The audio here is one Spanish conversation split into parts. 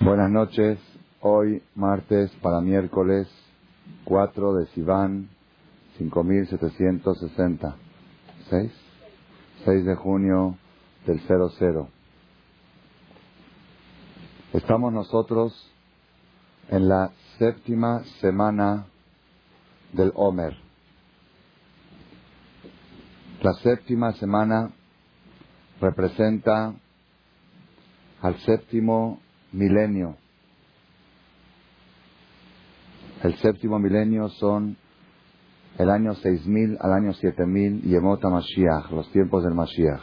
Buenas noches. Hoy, martes, para miércoles 4 de Sivan, 5760. ¿6? 6 de junio del 00. Estamos nosotros en la séptima semana del Homer. La séptima semana representa al séptimo milenio. El séptimo milenio son el año 6000 al año 7000 Yemota Mashiach, los tiempos del Mashiach.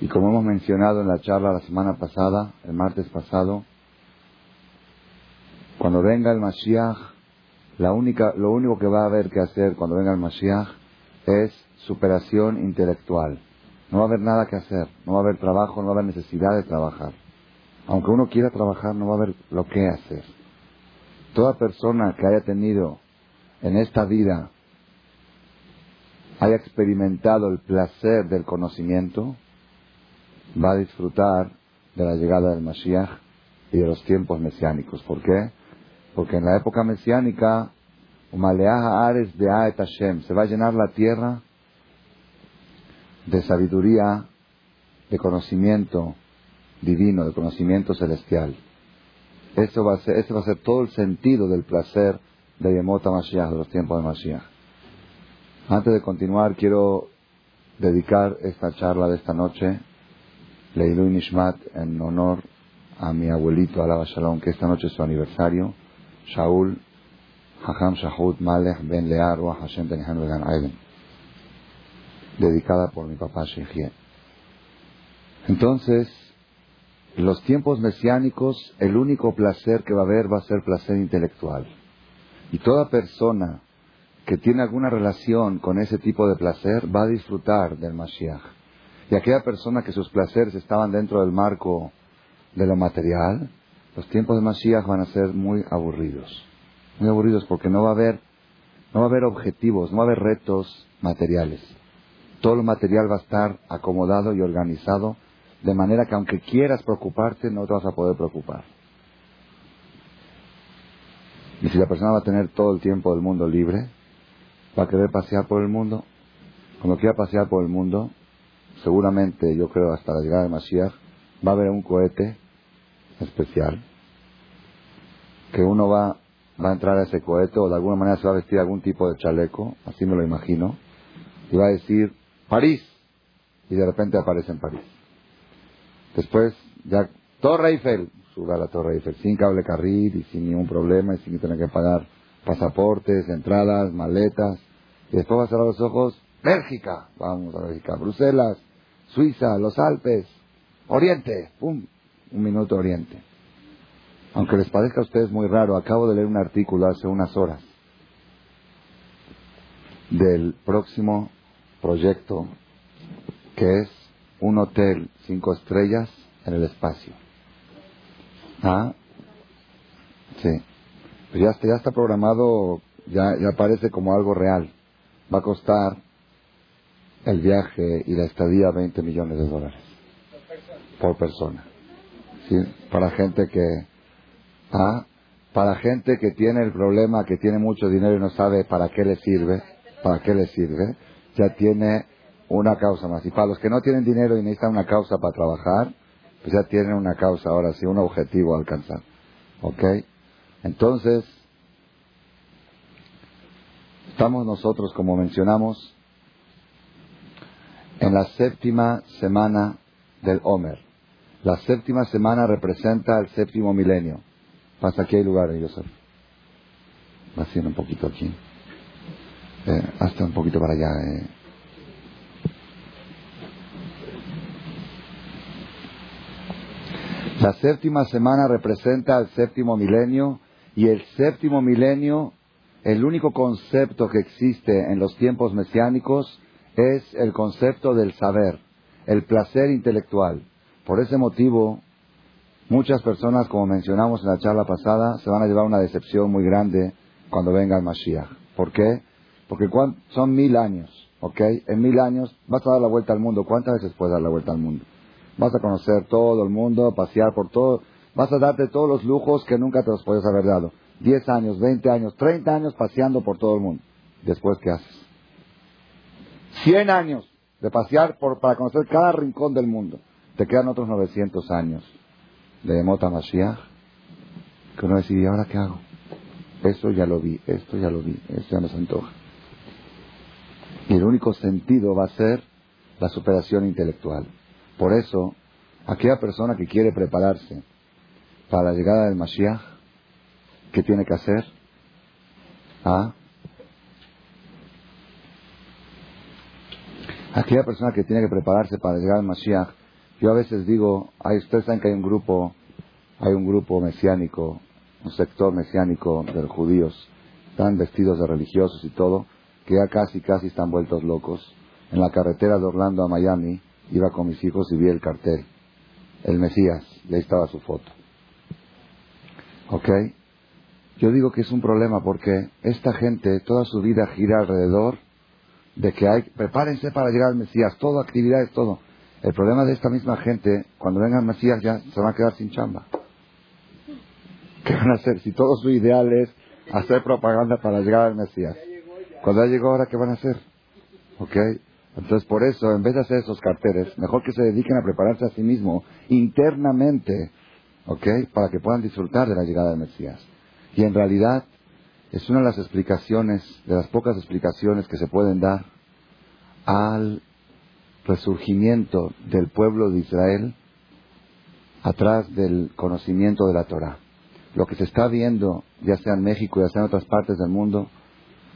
Y como hemos mencionado en la charla la semana pasada, el martes pasado, cuando venga el Mashiach, la única, lo único que va a haber que hacer cuando venga el Mashiach es superación intelectual. No va a haber nada que hacer, no va a haber trabajo, no va a haber necesidad de trabajar. Aunque uno quiera trabajar, no va a haber lo que hacer. Toda persona que haya tenido en esta vida, haya experimentado el placer del conocimiento, va a disfrutar de la llegada del Mashiach y de los tiempos mesiánicos. ¿Por qué? Porque en la época mesiánica, Ares de Aet se va a llenar la tierra de sabiduría, de conocimiento divino, de conocimiento celestial. Eso va a ser, ese va a ser todo el sentido del placer de Yemota Mashiach, de los tiempos de Mashiach. Antes de continuar, quiero dedicar esta charla de esta noche, Leilu Nishmat, en honor a mi abuelito Alaba Shalom, que esta noche es su aniversario, Shaul Hacham Shahud Malech Ben Lear Hashem Vegan Aiden, dedicada por mi papá Shechie. Entonces, en los tiempos mesiánicos, el único placer que va a haber va a ser placer intelectual. Y toda persona que tiene alguna relación con ese tipo de placer va a disfrutar del Mashiach. Y aquella persona que sus placeres estaban dentro del marco de lo material, los tiempos de Mashiach van a ser muy aburridos. Muy aburridos porque no va a haber, no va a haber objetivos, no va a haber retos materiales. Todo lo material va a estar acomodado y organizado de manera que aunque quieras preocuparte, no te vas a poder preocupar. Y si la persona va a tener todo el tiempo del mundo libre, va a querer pasear por el mundo. Cuando quiera pasear por el mundo, seguramente, yo creo, hasta la llegada de Mashiach, va a haber un cohete especial, que uno va, va a entrar a ese cohete o de alguna manera se va a vestir algún tipo de chaleco, así me lo imagino, y va a decir, París, y de repente aparece en París. Después, ya, Torre Eiffel, sube a la Torre Eiffel, sin cable carril y sin ningún problema y sin tener que pagar pasaportes, entradas, maletas. Y después va a cerrar los ojos, Bélgica, vamos a Bélgica, Bruselas, Suiza, los Alpes, Oriente, pum, un minuto Oriente. Aunque les parezca a ustedes muy raro, acabo de leer un artículo hace unas horas del próximo proyecto que es un hotel cinco estrellas en el espacio. ¿Ah? Sí. Pues ya está, ya está programado, ya, ya parece como algo real. Va a costar el viaje y la estadía 20 millones de dólares. Por persona. ¿Sí? Para gente que... ¿Ah? Para gente que tiene el problema, que tiene mucho dinero y no sabe para qué le sirve, para qué le sirve, ya tiene una causa más. Y para los que no tienen dinero y necesitan una causa para trabajar, pues ya tienen una causa ahora sí, un objetivo a alcanzar. ¿Ok? Entonces, estamos nosotros, como mencionamos, en la séptima semana del Homer. La séptima semana representa el séptimo milenio. Pasa aquí hay lugar, Joseph. Va haciendo un poquito aquí. Eh, hasta un poquito para allá. Eh. La séptima semana representa el séptimo milenio y el séptimo milenio, el único concepto que existe en los tiempos mesiánicos es el concepto del saber, el placer intelectual. Por ese motivo, muchas personas, como mencionamos en la charla pasada, se van a llevar una decepción muy grande cuando venga el Mashiach. ¿Por qué? Porque son mil años, ¿ok? En mil años vas a dar la vuelta al mundo. ¿Cuántas veces puedes dar la vuelta al mundo? Vas a conocer todo el mundo, pasear por todo. vas a darte todos los lujos que nunca te los podías haber dado. 10 años, 20 años, 30 años paseando por todo el mundo. Después, ¿qué haces? 100 años de pasear por, para conocer cada rincón del mundo. Te quedan otros 900 años de Mota Mashiach. Que uno decide, ¿y ahora qué hago? Esto ya lo vi, esto ya lo vi, esto ya nos antoja. Y el único sentido va a ser la superación intelectual. Por eso, aquella persona que quiere prepararse para la llegada del Mashiach, ¿qué tiene que hacer? ¿Ah? Aquella persona que tiene que prepararse para llegar al Mashiach, yo a veces digo, hay, ustedes saben que hay un grupo, hay un grupo mesiánico, un sector mesiánico de los judíos, están vestidos de religiosos y todo, que ya casi, casi están vueltos locos. En la carretera de Orlando a Miami, iba con mis hijos y vi el cartel, el Mesías, y ahí estaba su foto. ¿Ok? Yo digo que es un problema porque esta gente toda su vida gira alrededor de que hay, prepárense para llegar al Mesías, todo, actividades, todo. El problema de esta misma gente, cuando venga el Mesías ya se van a quedar sin chamba. ¿Qué van a hacer? Si todo su ideal es hacer propaganda para llegar al Mesías. Cuando ya llegó ahora, ¿qué van a hacer? ¿Ok? Entonces, por eso, en vez de hacer esos carteles, mejor que se dediquen a prepararse a sí mismo internamente, ¿ok? Para que puedan disfrutar de la llegada del Mesías. Y en realidad, es una de las explicaciones, de las pocas explicaciones que se pueden dar al resurgimiento del pueblo de Israel atrás del conocimiento de la Torah. Lo que se está viendo, ya sea en México, ya sea en otras partes del mundo,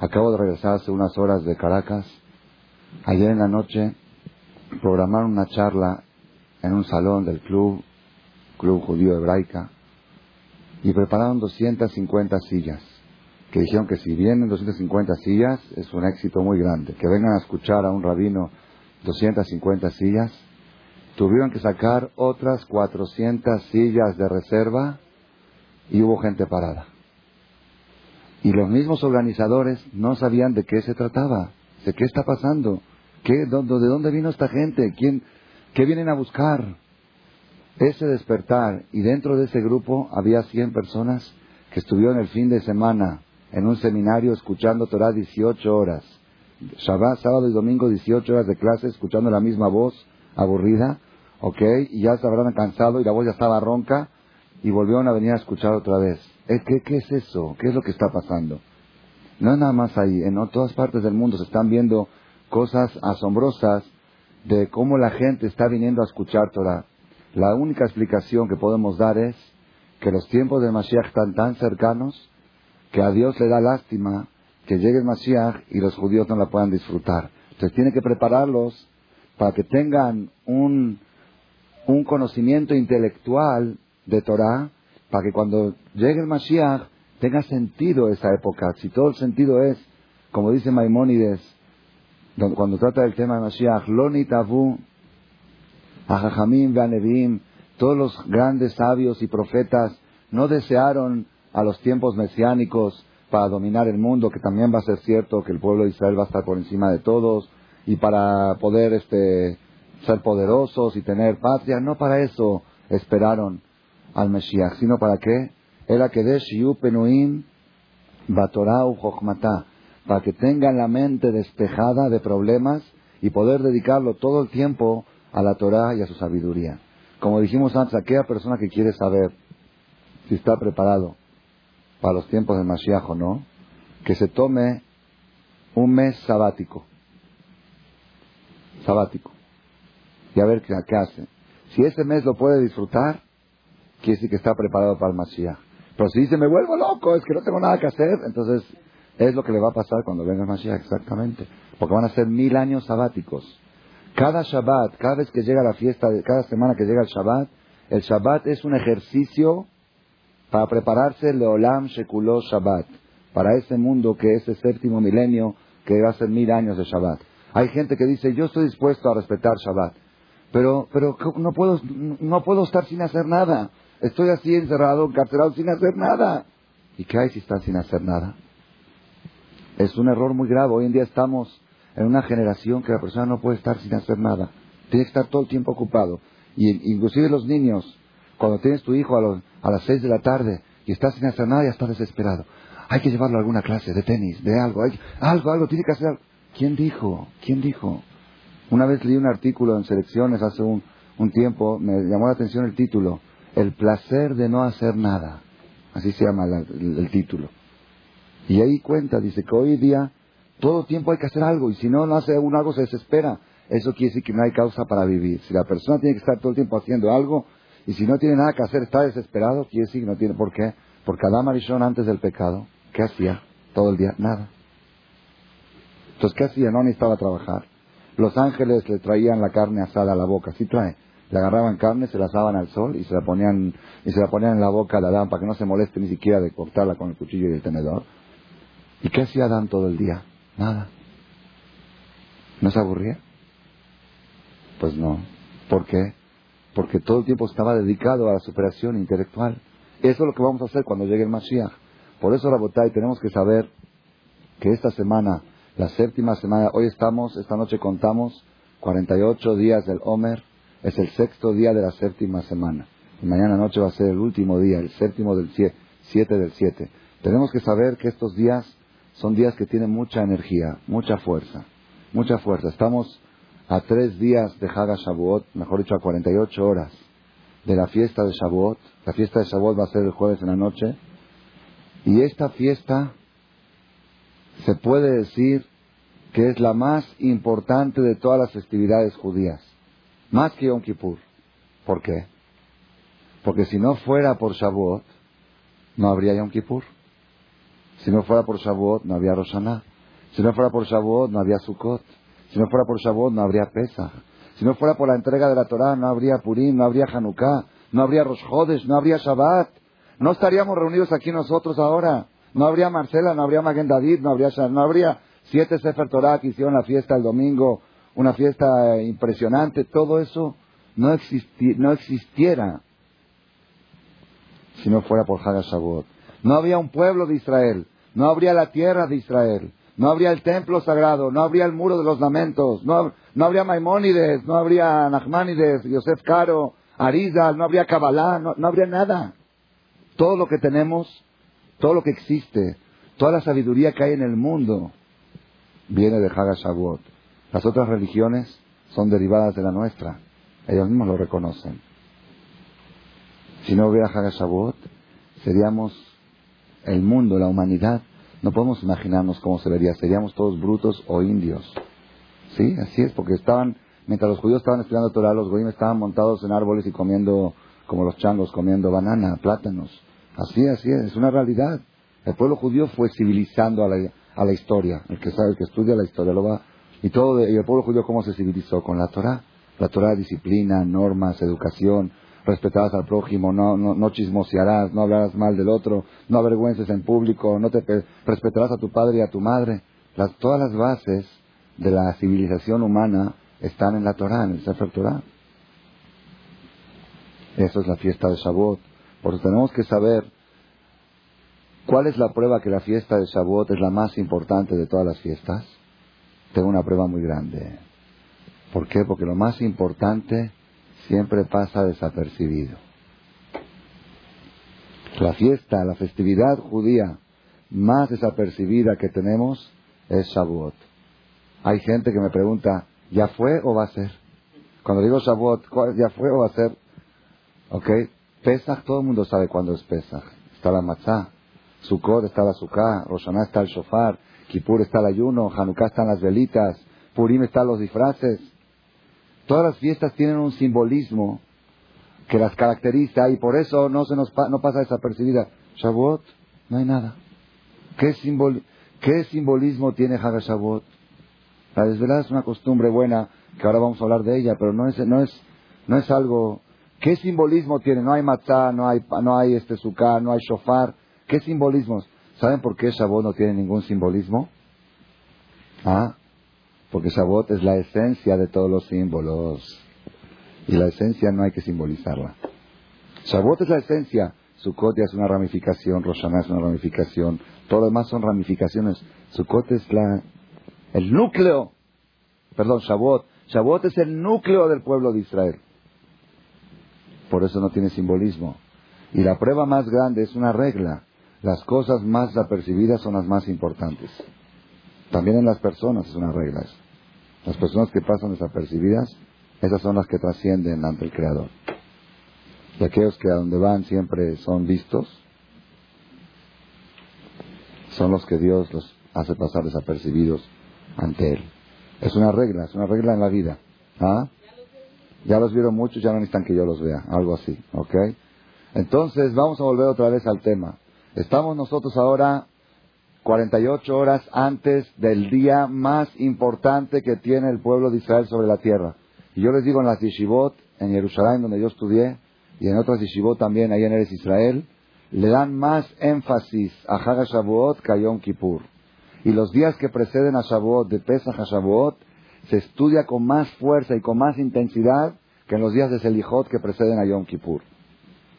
acabo de regresar hace unas horas de Caracas, ayer en la noche programaron una charla en un salón del club, Club Judío Hebraica, y prepararon 250 sillas que dijeron que si vienen 250 sillas es un éxito muy grande. Que vengan a escuchar a un rabino 250 sillas. Tuvieron que sacar otras 400 sillas de reserva y hubo gente parada. Y los mismos organizadores no sabían de qué se trataba, qué está pasando, ¿Qué, de dónde vino esta gente, quién, qué vienen a buscar. Ese despertar, y dentro de ese grupo había 100 personas que estuvieron el fin de semana en un seminario escuchando Torah 18 horas. Shabbat, sábado y domingo 18 horas de clase escuchando la misma voz aburrida, ¿ok? Y ya se habrán cansado y la voz ya estaba ronca y volvieron a venir a escuchar otra vez. ¿Qué, ¿Qué es eso? ¿Qué es lo que está pasando? No es nada más ahí, en todas partes del mundo se están viendo cosas asombrosas de cómo la gente está viniendo a escuchar Torah. La única explicación que podemos dar es que los tiempos de Mashiach están tan cercanos que a Dios le da lástima que llegue el Mashiach y los judíos no la puedan disfrutar. Entonces tiene que prepararlos para que tengan un, un conocimiento intelectual de Torah, para que cuando llegue el Mashiach tenga sentido esa época. Si todo el sentido es, como dice Maimónides, cuando trata del tema de Mashiach, Loni Tavu, Ajajamim, Vanevim, todos los grandes sabios y profetas no desearon a los tiempos mesiánicos para dominar el mundo, que también va a ser cierto que el pueblo de Israel va a estar por encima de todos, y para poder este, ser poderosos y tener patria. No para eso esperaron al Mesías, sino para qué? Era que de Penuim Batorau para que tengan la mente despejada de problemas y poder dedicarlo todo el tiempo a la Torah y a su sabiduría. Como dijimos antes, aquella persona que quiere saber si está preparado para los tiempos del Mashiach o no, que se tome un mes sabático. Sabático. Y a ver qué, hace. Si ese mes lo puede disfrutar, quiere decir que está preparado para el Mashiach. Pero si dice, me vuelvo loco, es que no tengo nada que hacer, entonces es lo que le va a pasar cuando venga Mashiach, exactamente. Porque van a ser mil años sabáticos. Cada Shabbat, cada vez que llega la fiesta, cada semana que llega el Shabbat, el Shabbat es un ejercicio para prepararse el Olam Shekuló Shabbat, para ese mundo que es el séptimo milenio, que va a ser mil años de Shabbat. Hay gente que dice, yo estoy dispuesto a respetar Shabbat, pero, pero no, puedo, no puedo estar sin hacer nada. Estoy así encerrado, encarcelado, sin hacer nada. ¿Y qué hay si estás sin hacer nada? Es un error muy grave. Hoy en día estamos en una generación que la persona no puede estar sin hacer nada. Tiene que estar todo el tiempo ocupado. Y inclusive los niños Cuando tienes tu hijo a, a las seis de la tarde y estás sin hacer nada y estás desesperado. Hay que llevarlo a alguna clase de tenis, de algo, algo, algo, tiene que hacer algo. ¿Quién dijo? ¿Quién dijo? Una vez leí un artículo en Selecciones hace un tiempo, me llamó la atención el título, El placer de no hacer nada. Así se llama el, título. Y ahí cuenta, dice que hoy día todo tiempo hay que hacer algo y si no, no hace uno algo se desespera. Eso quiere decir que no hay causa para vivir. Si la persona tiene que estar todo el tiempo haciendo algo y si no tiene nada que hacer, está desesperado, quiere decir que no tiene por qué. Porque Adán Marichón antes del pecado, ¿qué hacía? Todo el día, nada. Entonces, ¿qué hacía? No necesitaba trabajar. Los ángeles le traían la carne asada a la boca, sí trae. Le agarraban carne, se la asaban al sol y se la ponían, y se la ponían en la boca a Adán para que no se moleste ni siquiera de cortarla con el cuchillo y el tenedor. ¿Y qué hacía Adán todo el día? Nada. ¿No se aburría? Pues no. ¿Por qué? Porque todo el tiempo estaba dedicado a la superación intelectual. Eso es lo que vamos a hacer cuando llegue el Mashiach. Por eso, Rabotay, tenemos que saber que esta semana, la séptima semana, hoy estamos, esta noche contamos 48 días del Homer, es el sexto día de la séptima semana. Y mañana noche va a ser el último día, el séptimo del siete del siete. Tenemos que saber que estos días son días que tienen mucha energía, mucha fuerza, mucha fuerza. Estamos a tres días de Haga Shavuot, mejor dicho, a 48 horas de la fiesta de Shavuot. La fiesta de Shavuot va a ser el jueves en la noche. Y esta fiesta se puede decir que es la más importante de todas las festividades judías, más que Yom Kippur. ¿Por qué? Porque si no fuera por Shavuot, no habría Yom Kippur. Si no fuera por Shavuot, no habría Roshaná. Si no fuera por Shavuot, no habría Sukkot. Si no fuera por Shavuot, no habría Pesach. Si no fuera por la entrega de la Torah, no habría Purim, no habría Hanukkah, no habría Rosh no habría Shabbat. No estaríamos reunidos aquí nosotros ahora. No habría Marcela, no habría Maguen David, no habría, no habría siete Sefer Torah que hicieron la fiesta el domingo, una fiesta impresionante. Todo eso no, no existiera si no fuera por Haga Shavuot. No habría un pueblo de Israel, no habría la tierra de Israel no habría el templo sagrado, no habría el muro de los lamentos, no, no habría Maimónides, no habría Nachmanides, Yosef Caro, Arizal, no habría Kabbalah, no, habría nada. Todo lo que tenemos, todo lo que existe, toda la sabiduría que hay en el mundo, viene de Haga Las otras religiones son derivadas de la nuestra. Ellos mismos lo reconocen. Si no hubiera Haga seríamos el mundo, la humanidad, no podemos imaginarnos cómo se vería. Seríamos todos brutos o indios. Sí, así es, porque estaban, mientras los judíos estaban estudiando Torah, los goyim estaban montados en árboles y comiendo, como los changos, comiendo banana, plátanos. Así, así es, es una realidad. El pueblo judío fue civilizando a la, a la historia. El que sabe, el que estudia la historia lo va. Y todo, y el pueblo judío cómo se civilizó con la Torah. La Torah, disciplina, normas, educación, respetarás al prójimo, no, no, no chismosearás, no hablarás mal del otro, no avergüences en público, no te respetarás a tu padre y a tu madre. Todas las bases de la civilización humana están en la Torah, en el Sefer Torah. Eso es la fiesta de Shavuot. Por eso tenemos que saber cuál es la prueba que la fiesta de Shavuot es la más importante de todas las fiestas. Tengo una prueba muy grande. ¿Por qué? Porque lo más importante siempre pasa desapercibido. La fiesta, la festividad judía más desapercibida que tenemos es Shavuot. Hay gente que me pregunta, ¿ya fue o va a ser? Cuando digo Shavuot, ¿ya fue o va a ser? ¿Ok? Pesach, todo el mundo sabe cuándo es Pesach. Está la matzah. Sukkot está la sukkah. Roshaná está el shofar. Kippur está el ayuno. Hanukkah están las velitas. Purim están los disfraces. Todas las fiestas tienen un simbolismo que las caracteriza y por eso no se nos no pasa desapercibida. Shavuot, no hay nada. ¿Qué, ¿Qué simbolismo tiene Haga Shavuot? La desvelada es una costumbre buena, que ahora vamos a hablar de ella, pero no es, no es, no es algo... ¿Qué simbolismo tiene? No hay matzah, no hay, no hay este sukkah, no hay shofar. ¿Qué simbolismos? ¿Saben por qué Shavuot no tiene ningún simbolismo? ¿Ah? Porque Shavuot es la esencia de todos los símbolos. Y la esencia no hay que simbolizarla. Shavuot es la esencia. Sukkot es una ramificación, Rosh es una ramificación. Todo lo demás son ramificaciones. Sukkot es la, el núcleo. Perdón, Shavuot. Shavuot es el núcleo del pueblo de Israel. por eso no tiene simbolismo. Y la prueba más grande es una regla. Las cosas más apercibidas son las más importantes. También en las personas es una regla. Las personas que pasan desapercibidas, esas son las que trascienden ante el Creador. Y aquellos que a donde van siempre son vistos, son los que Dios los hace pasar desapercibidos ante Él. Es una regla, es una regla en la vida. ¿Ah? Ya los vieron muchos, ya no necesitan que yo los vea, algo así, ¿ok? Entonces vamos a volver otra vez al tema. Estamos nosotros ahora 48 horas antes del día más importante que tiene el pueblo de Israel sobre la tierra. Y yo les digo en las yeshivot, en Jerusalén, donde yo estudié, y en otras yeshivot también, ahí en Eres Israel, le dan más énfasis a Haga Shavuot que a Yom Kippur. Y los días que preceden a Shavuot, de Pesach a Shavuot, se estudia con más fuerza y con más intensidad que en los días de Selijot que preceden a Yom Kippur.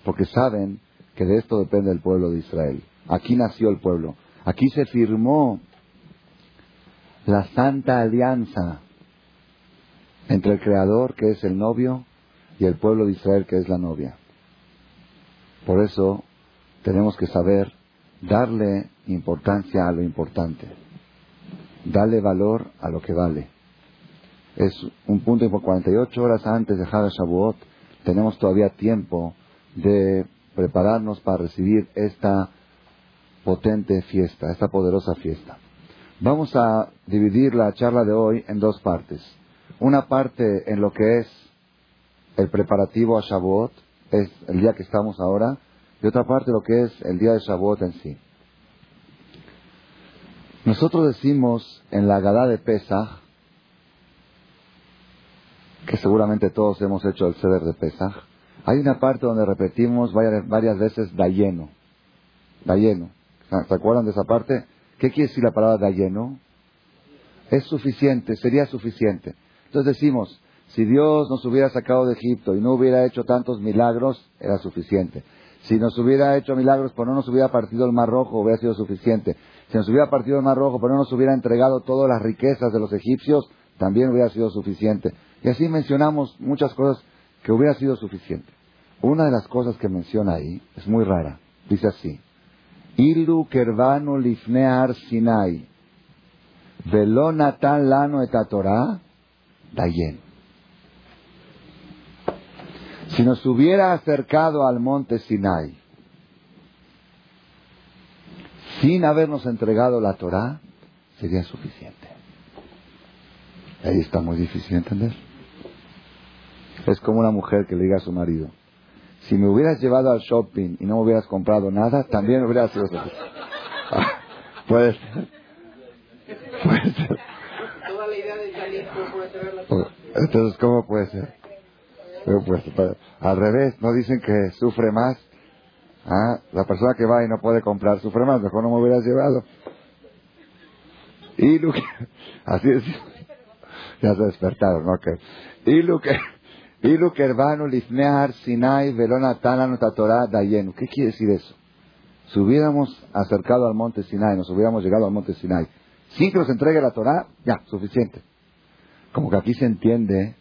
Porque saben que de esto depende el pueblo de Israel. Aquí nació el pueblo. Aquí se firmó la santa alianza entre el Creador, que es el novio, y el pueblo de Israel, que es la novia. Por eso tenemos que saber darle importancia a lo importante, darle valor a lo que vale. Es un punto por 48 horas antes de Hag Shavuot, tenemos todavía tiempo de prepararnos para recibir esta potente fiesta, esta poderosa fiesta. Vamos a dividir la charla de hoy en dos partes. Una parte en lo que es el preparativo a Shavuot, es el día que estamos ahora, y otra parte lo que es el día de Shavuot en sí. Nosotros decimos en la Gadá de Pesach, que seguramente todos hemos hecho el ceder de Pesach, hay una parte donde repetimos varias, varias veces da lleno. Da lleno. ¿Se acuerdan de esa parte? ¿Qué quiere decir la palabra da lleno? Es suficiente, sería suficiente. Entonces decimos, si Dios nos hubiera sacado de Egipto y no hubiera hecho tantos milagros, era suficiente. Si nos hubiera hecho milagros, pero no nos hubiera partido el Mar Rojo, hubiera sido suficiente. Si nos hubiera partido el Mar Rojo, pero no nos hubiera entregado todas las riquezas de los egipcios, también hubiera sido suficiente. Y así mencionamos muchas cosas que hubiera sido suficiente. Una de las cosas que menciona ahí es muy rara. Dice así. Ilu kervanu lifnear sinai. Velo natan lano et dayen. Si nos hubiera acercado al monte Sinai sin habernos entregado la Torah, sería suficiente. Ahí está muy difícil entender. Es como una mujer que le diga a su marido, si me hubieras llevado al shopping y no me hubieras comprado nada, también hubiera sido suficiente. puede ser. Puede ser. Entonces, ¿cómo puede ser? Pues, al revés, no dicen que sufre más. ¿Ah? La persona que va y no puede comprar sufre más, mejor no me hubieras llevado. Y lo que, así es, ya se despertaron, ok. Y lo que, hermano lifnear sinai dayenu. ¿Qué quiere decir eso? Si hubiéramos acercado al monte Sinai, nos hubiéramos llegado al monte Sinai, sin que nos entregue la Torah, ya, suficiente. Como que aquí se entiende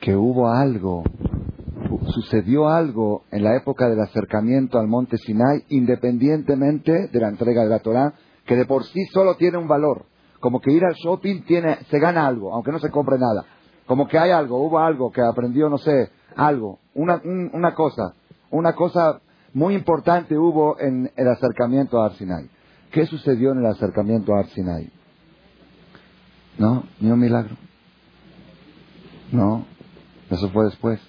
que hubo algo, sucedió algo en la época del acercamiento al monte Sinai, independientemente de la entrega de la Torah, que de por sí solo tiene un valor. Como que ir al shopping tiene, se gana algo, aunque no se compre nada. Como que hay algo, hubo algo que aprendió, no sé, algo, una, cosa, una cosa muy importante hubo en el acercamiento a Arsinai. ¿Qué sucedió en el acercamiento a Arsinai? No, ni un milagro. No, eso fue después.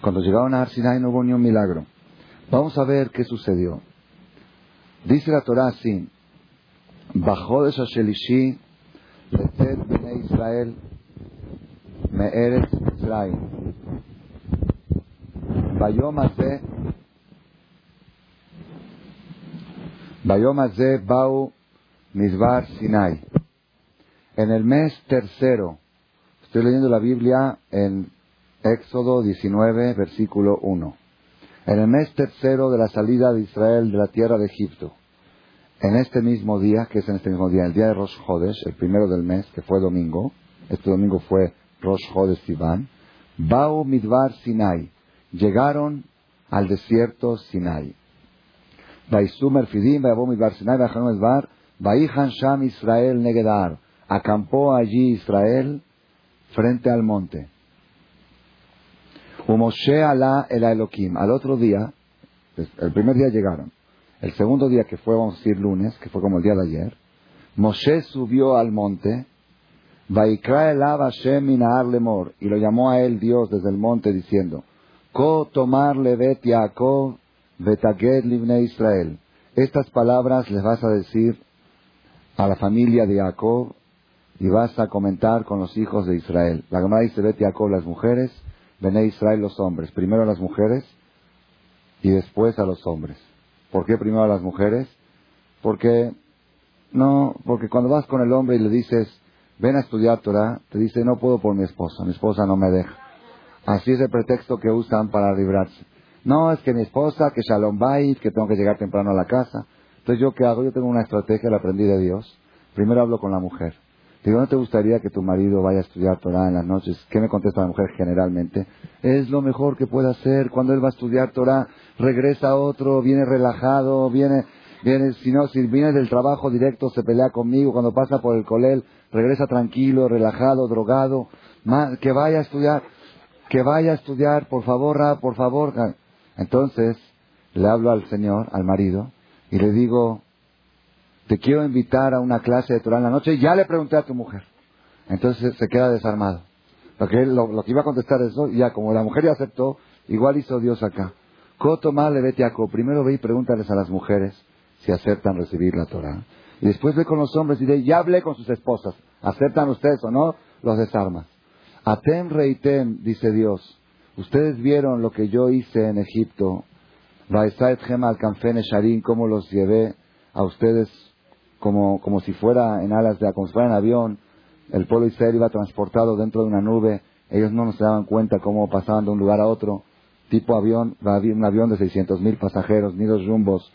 Cuando llegaron a Arsinai no hubo ni un milagro. Vamos a ver qué sucedió. Dice la Torah así: Bajó de Shashelishi, Israel, Me'eretz Israel. ביום הזה, ביום הזה באו מדבר סיני. En el mes tercero, estoy leyendo la Biblia en Éxodo 19, versículo 1. En el mes tercero de la salida de Israel de la tierra de Egipto, en este mismo día, que es en este mismo día, el día de Rosh Hodesh, el primero del mes, que fue domingo, este domingo fue Rosh Hodesh Sivan, Bau Midbar Sinai, llegaron al desierto Sinai. Vaisumer Fidim, Bar Sinai, Bar, Vaihan Sham Israel Negedar. Acampó allí Israel frente al monte. Moshe Alá el Elohim. Al otro día, el primer día llegaron. El segundo día, que fue, vamos a decir, lunes, que fue como el día de ayer, Moshe subió al monte, Vaikra el Hashem lemor, y lo llamó a él Dios desde el monte diciendo, Ko tomar levet Yaakov betaged livne Israel. Estas palabras les vas a decir a la familia de Jacob y vas a comentar con los hijos de Israel. La Gemara dice, Bet Jacob las mujeres, Bene Israel los hombres. Primero a las mujeres y después a los hombres. ¿Por qué primero a las mujeres? Porque no, porque cuando vas con el hombre y le dices, ven a estudiar Torah, te dice, no puedo por mi esposa, mi esposa no me deja. Así es el pretexto que usan para librarse. No, es que mi esposa, que Shalom Bait, que tengo que llegar temprano a la casa. Entonces, ¿yo qué hago? Yo tengo una estrategia, la aprendí de Dios. Primero hablo con la mujer. Digo, ¿no te gustaría que tu marido vaya a estudiar Torah en las noches? ¿Qué me contesta la mujer generalmente? Es lo mejor que puede hacer. Cuando él va a estudiar Torah, regresa otro, viene relajado, viene, viene, si no, si viene del trabajo directo, se pelea conmigo. Cuando pasa por el colel, regresa tranquilo, relajado, drogado. que vaya a estudiar, que vaya a estudiar, por favor, por favor. Entonces, le hablo al señor, al marido, y le digo, te quiero invitar a una clase de Torah en la noche, ya le pregunté a tu mujer. Entonces se queda desarmado. Porque él, lo, que iba a contestar eso, ya como la mujer ya aceptó, igual hizo Dios acá. Coto le vete a Primero ve y pregúntales a las mujeres si aceptan recibir la Torah. Y después ve con los hombres y dice, ya hablé con sus esposas. ¿Aceptan ustedes o no? Los desarmas. Atem reitem, dice Dios. Ustedes vieron lo que yo hice en Egipto. Vaisait al Sharim, cómo los llevé a ustedes como, como si fuera en alas de como si fuera en avión. El pueblo Israel iba transportado dentro de una nube. Ellos no se daban cuenta cómo pasaban de un lugar a otro. Tipo avión, un avión de 600 mil pasajeros, ni dos jumbos.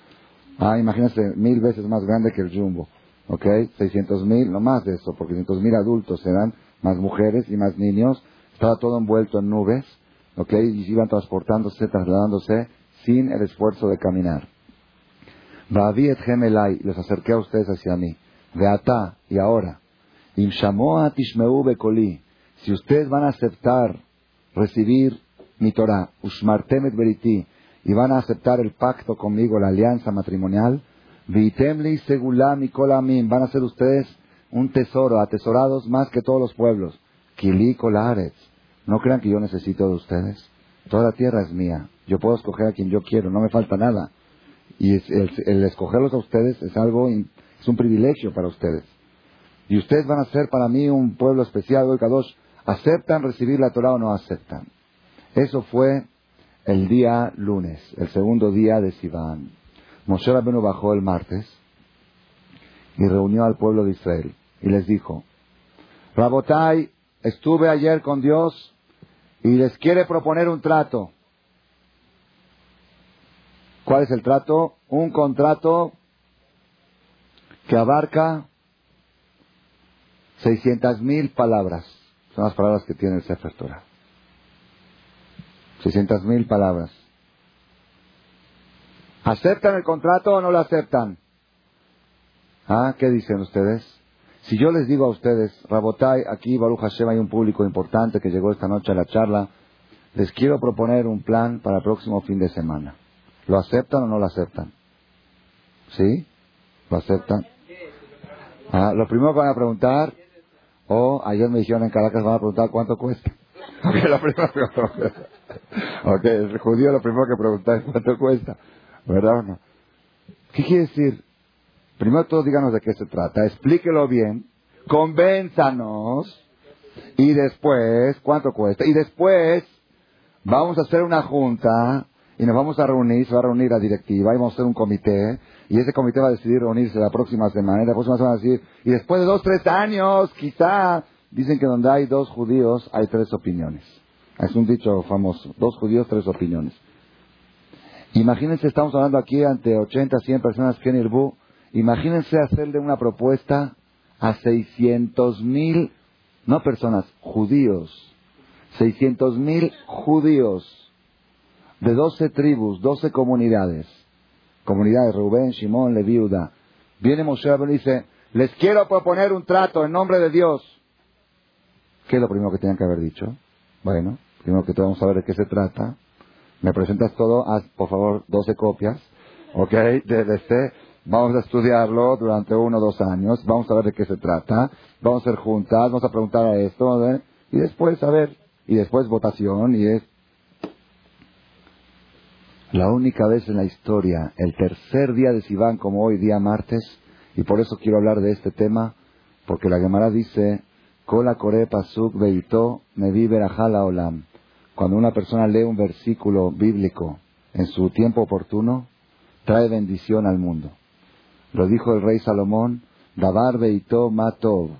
Ah, imagínense, mil veces más grande que el jumbo. ¿Ok? 600 mil, no más de eso, porque 600 mil adultos eran, más mujeres y más niños. Estaba todo envuelto en nubes. ¿Ok? Y iban transportándose, trasladándose sin el esfuerzo de caminar. Vavi et gemelai, los acerqué a ustedes hacia mí. Veata, y ahora. Im shamoa tishmeu bekoli. Si ustedes van a aceptar recibir mi Torah, ushmartem et beriti, y van a aceptar el pacto conmigo, la alianza matrimonial, vitemli segulam y kolamim, van a ser ustedes un tesoro, atesorados más que todos los pueblos. Kili kolaretz. No crean que yo necesito de ustedes. Toda la tierra es mía. Yo puedo escoger a quien yo quiero, no me falta nada. Y el, escogerlos a ustedes es algo, es un privilegio para ustedes. Y ustedes van a ser para mí un pueblo especial, hoy dos ¿Aceptan recibir la Torah o no aceptan? Eso fue el día lunes, el segundo día de Sivan. Moshe Rabbeinu bajó el martes y reunió al pueblo de Israel y les dijo, Rabotai, estuve ayer con Dios y les quiere proponer un trato. ¿Cuál es el trato? Un contrato que abarca 600.000 mil palabras. Son las palabras que tiene el Sefer Torah. 600.000 mil palabras. ¿Aceptan el contrato o no lo aceptan? ¿Ah? ¿Qué dicen ustedes? Si yo les digo a ustedes, Rabotai, aquí Baruch Hashem hay un público importante que llegó esta noche a la charla, les quiero proponer un plan para el próximo fin de semana. ¿Lo aceptan o no lo aceptan? ¿Sí? ¿Lo aceptan? Ah, lo primero que van a preguntar, o ayer me dijeron en Caracas, van a preguntar cuánto cuesta. Ok, el judío lo primero que pregunta es cuánto cuesta. ¿Verdad o no? ¿Qué quiere decir? Primero todo díganos de qué se trata, explíquelo bien, convénzanos, y después, ¿cuánto cuesta? Y después, vamos a hacer una junta y nos vamos a reunir, se va a reunir la directiva y vamos a hacer un comité y ese comité va a decidir reunirse la próxima semana y la próxima semana y después de dos, tres años, quizá, dicen que donde hay dos judíos hay tres opiniones. Es un dicho famoso, dos judíos, tres opiniones. Imagínense, estamos hablando aquí ante 80, 100 personas que en el BU, imagínense hacerle una propuesta a 600 mil, no personas, judíos, 600 mil judíos de doce tribus, doce comunidades, comunidades, Rubén, Simón, Levi, Judá. Viene Moshe y dice, les quiero proponer un trato en nombre de Dios. ¿Qué es lo primero que tenían que haber dicho? Bueno, primero que todo vamos a ver de qué se trata. Me presentas todo, haz por favor 12 copias, ¿ok? De, este. Vamos a estudiarlo durante uno o dos años, vamos a ver de qué se trata, vamos a hacer juntas, vamos a preguntar a esto, ¿eh? y después a ver, y después votación, y es la única vez en la historia, el tercer día de Sivan como hoy, día martes, y por eso quiero hablar de este tema, porque la Gemara dice, Kola Kore Pasuk Beito Nevi Olam. Cuando una persona lee un versículo bíblico en su tiempo oportuno, trae bendición al mundo. Lo dijo el rey Salomón, Dabar Beito Matov.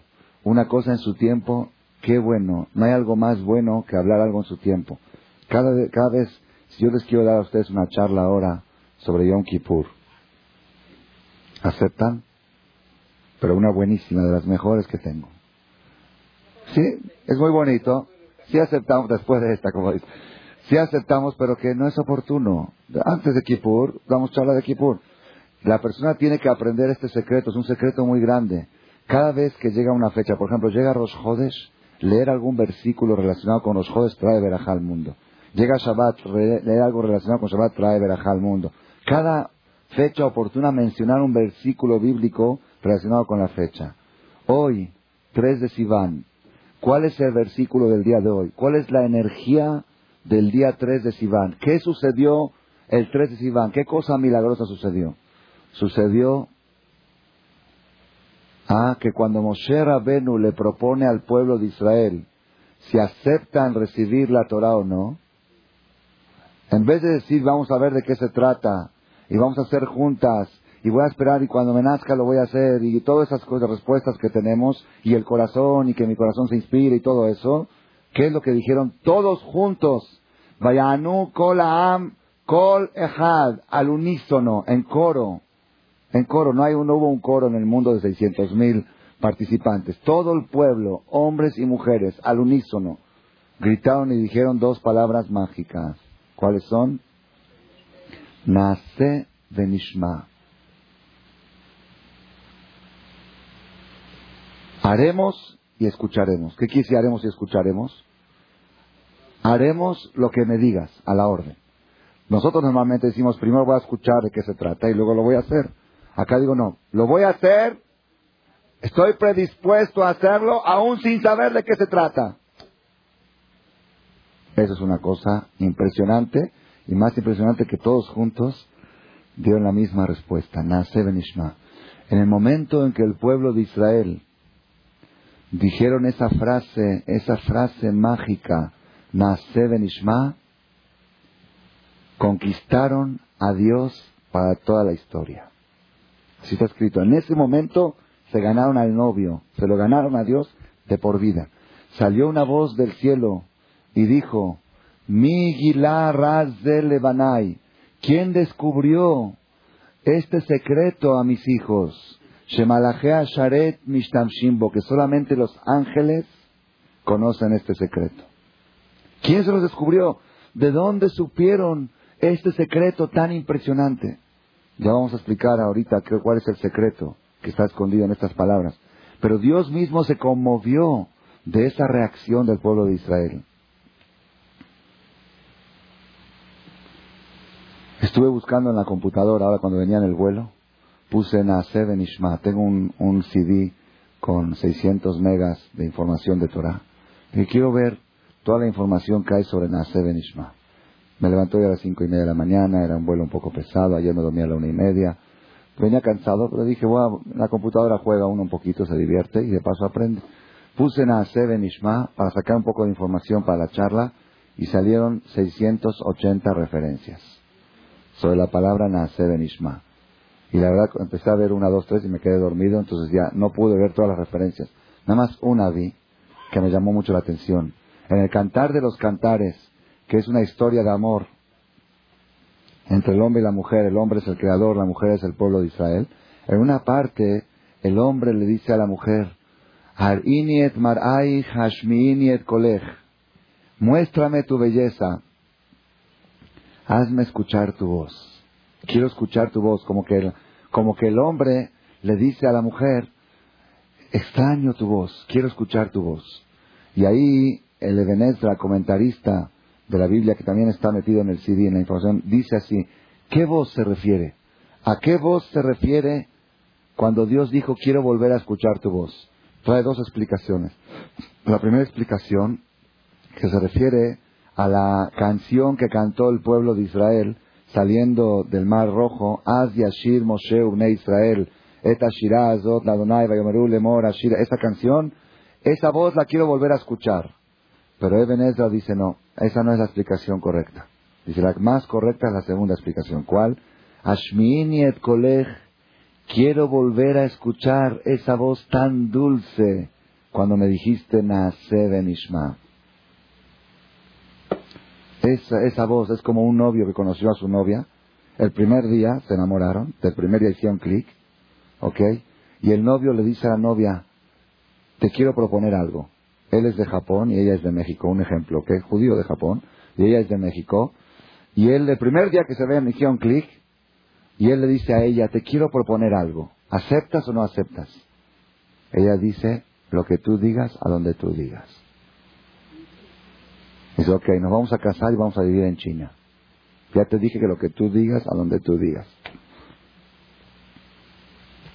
Una cosa en su tiempo, qué bueno. No hay algo más bueno que hablar algo en su tiempo. Cada, cada vez, si yo les quiero dar a ustedes una charla ahora sobre Yom Kippur, ¿aceptan? Pero una buenísima, de las mejores que tengo. Sí, es muy bonito. Sí aceptamos, después de esta, como dice. Sí aceptamos, pero que no es oportuno. Antes de Kippur, damos charla de Kippur. La persona tiene que aprender este secreto, es un secreto muy grande. Cada vez que llega una fecha, por ejemplo, llega Rosh Hodesh, leer algún versículo relacionado con Rosh Hodesh trae verajá al mundo. Llega Shabbat, leer algo relacionado con Shabbat trae verajá al mundo. Cada fecha oportuna mencionar un versículo bíblico relacionado con la fecha. Hoy, 3 de Sivan, ¿Cuál es el versículo del día de hoy? ¿Cuál es la energía del día 3 de Sivan? ¿Qué sucedió el 3 de Sivan? ¿Qué cosa milagrosa sucedió? Sucedió ah, que cuando Moshe Rabenu le propone al pueblo de Israel si aceptan recibir la Torah o no, en vez de decir vamos a ver de qué se trata y vamos a hacer juntas y voy a esperar y cuando me nazca lo voy a hacer y todas esas cosas, respuestas que tenemos y el corazón y que mi corazón se inspire y todo eso, ¿qué es lo que dijeron todos juntos? Vayanu kol am kol ejad, al unísono, en coro, en coro, no, hay, no hubo un coro en el mundo de 600 mil participantes, todo el pueblo, hombres y mujeres, al unísono, gritaron y dijeron dos palabras mágicas. ¿Cuáles son? Nace Benishma. Haremos y escucharemos. ¿Qué decir haremos y escucharemos? Haremos lo que me digas, a la orden. Nosotros normalmente decimos, primero voy a escuchar de qué se trata y luego lo voy a hacer. Acá digo, no, lo voy a hacer, estoy predispuesto a hacerlo aún sin saber de qué se trata. Eso es una cosa impresionante y más impresionante que todos juntos dieron la misma respuesta. Benishma. En el momento en que el pueblo de Israel dijeron esa frase, esa frase mágica, Naase Benishma, conquistaron a Dios para toda la historia. Así está escrito. En ese momento se ganaron al novio, se lo ganaron a Dios de por vida. Salió una voz del cielo y dijo, Mi Lebanai, ¿quién descubrió este secreto a mis hijos? Shemalajea Sharet Shimbo, que solamente los ángeles conocen este secreto. ¿Quién se los descubrió? ¿De dónde supieron este secreto tan impresionante? Ya vamos a explicar ahorita cuál es el secreto que está escondido en estas palabras. Pero Dios mismo se conmovió de esa reacción del pueblo de Israel. Estuve buscando en la computadora ahora cuando venía en el vuelo puse Naase Benishma. Tengo un, un, CD con 600 megas de información de Torah. Y quiero ver toda la información que hay sobre Naase Benishma. Me levanté a las cinco y media de la mañana, era un vuelo un poco pesado, ayer me dormí a la una y media. Venía cansado, pero dije, bueno, la computadora juega uno un poquito, se divierte y de paso aprende. Puse Naase Benishma para sacar un poco de información para la charla y salieron 680 referencias sobre la palabra Naase Benishma. Y la verdad, empecé a ver una, dos, tres y me quedé dormido, entonces ya no pude ver todas las referencias. Nada más una vi que me llamó mucho la atención. En el Cantar de los Cantares, que es una historia de amor entre el hombre y la mujer, el hombre es el creador, la mujer es el pueblo de Israel. En una parte, el hombre le dice a la mujer, muéstrame tu belleza. hazme escuchar tu voz. Quiero escuchar tu voz, como que, el, como que el hombre le dice a la mujer, extraño tu voz, quiero escuchar tu voz. Y ahí el Ebenezer, comentarista de la Biblia, que también está metido en el CD, en la información, dice así, ¿qué voz se refiere? ¿A qué voz se refiere cuando Dios dijo, quiero volver a escuchar tu voz? Trae dos explicaciones. La primera explicación, que se refiere a la canción que cantó el pueblo de Israel saliendo del Mar Rojo, Az Yashir Moshe Ubne Israel, Eta Shira Azot Ladonai Vayomeru Lemor Ashira, esa canción, esa voz la quiero volver a escuchar. Pero Eben Ezra dice no, esa no es la explicación correcta. Dice la más correcta es la segunda explicación. ¿Cuál? Ashmini et Kolech, quiero volver a escuchar esa voz tan dulce cuando me dijiste Naase Ben Ishma. Esa, esa voz es como un novio que conoció a su novia. El primer día se enamoraron, del primer día hicieron clic, ¿ok? Y el novio le dice a la novia, te quiero proponer algo. Él es de Japón y ella es de México, un ejemplo, ¿ok? Judío de Japón y ella es de México. Y él, el primer día que se ven, hicieron clic, y él le dice a ella, te quiero proponer algo. ¿Aceptas o no aceptas? Ella dice, lo que tú digas, a donde tú digas. Dice, ok, nos vamos a casar y vamos a vivir en China. Ya te dije que lo que tú digas, a donde tú digas.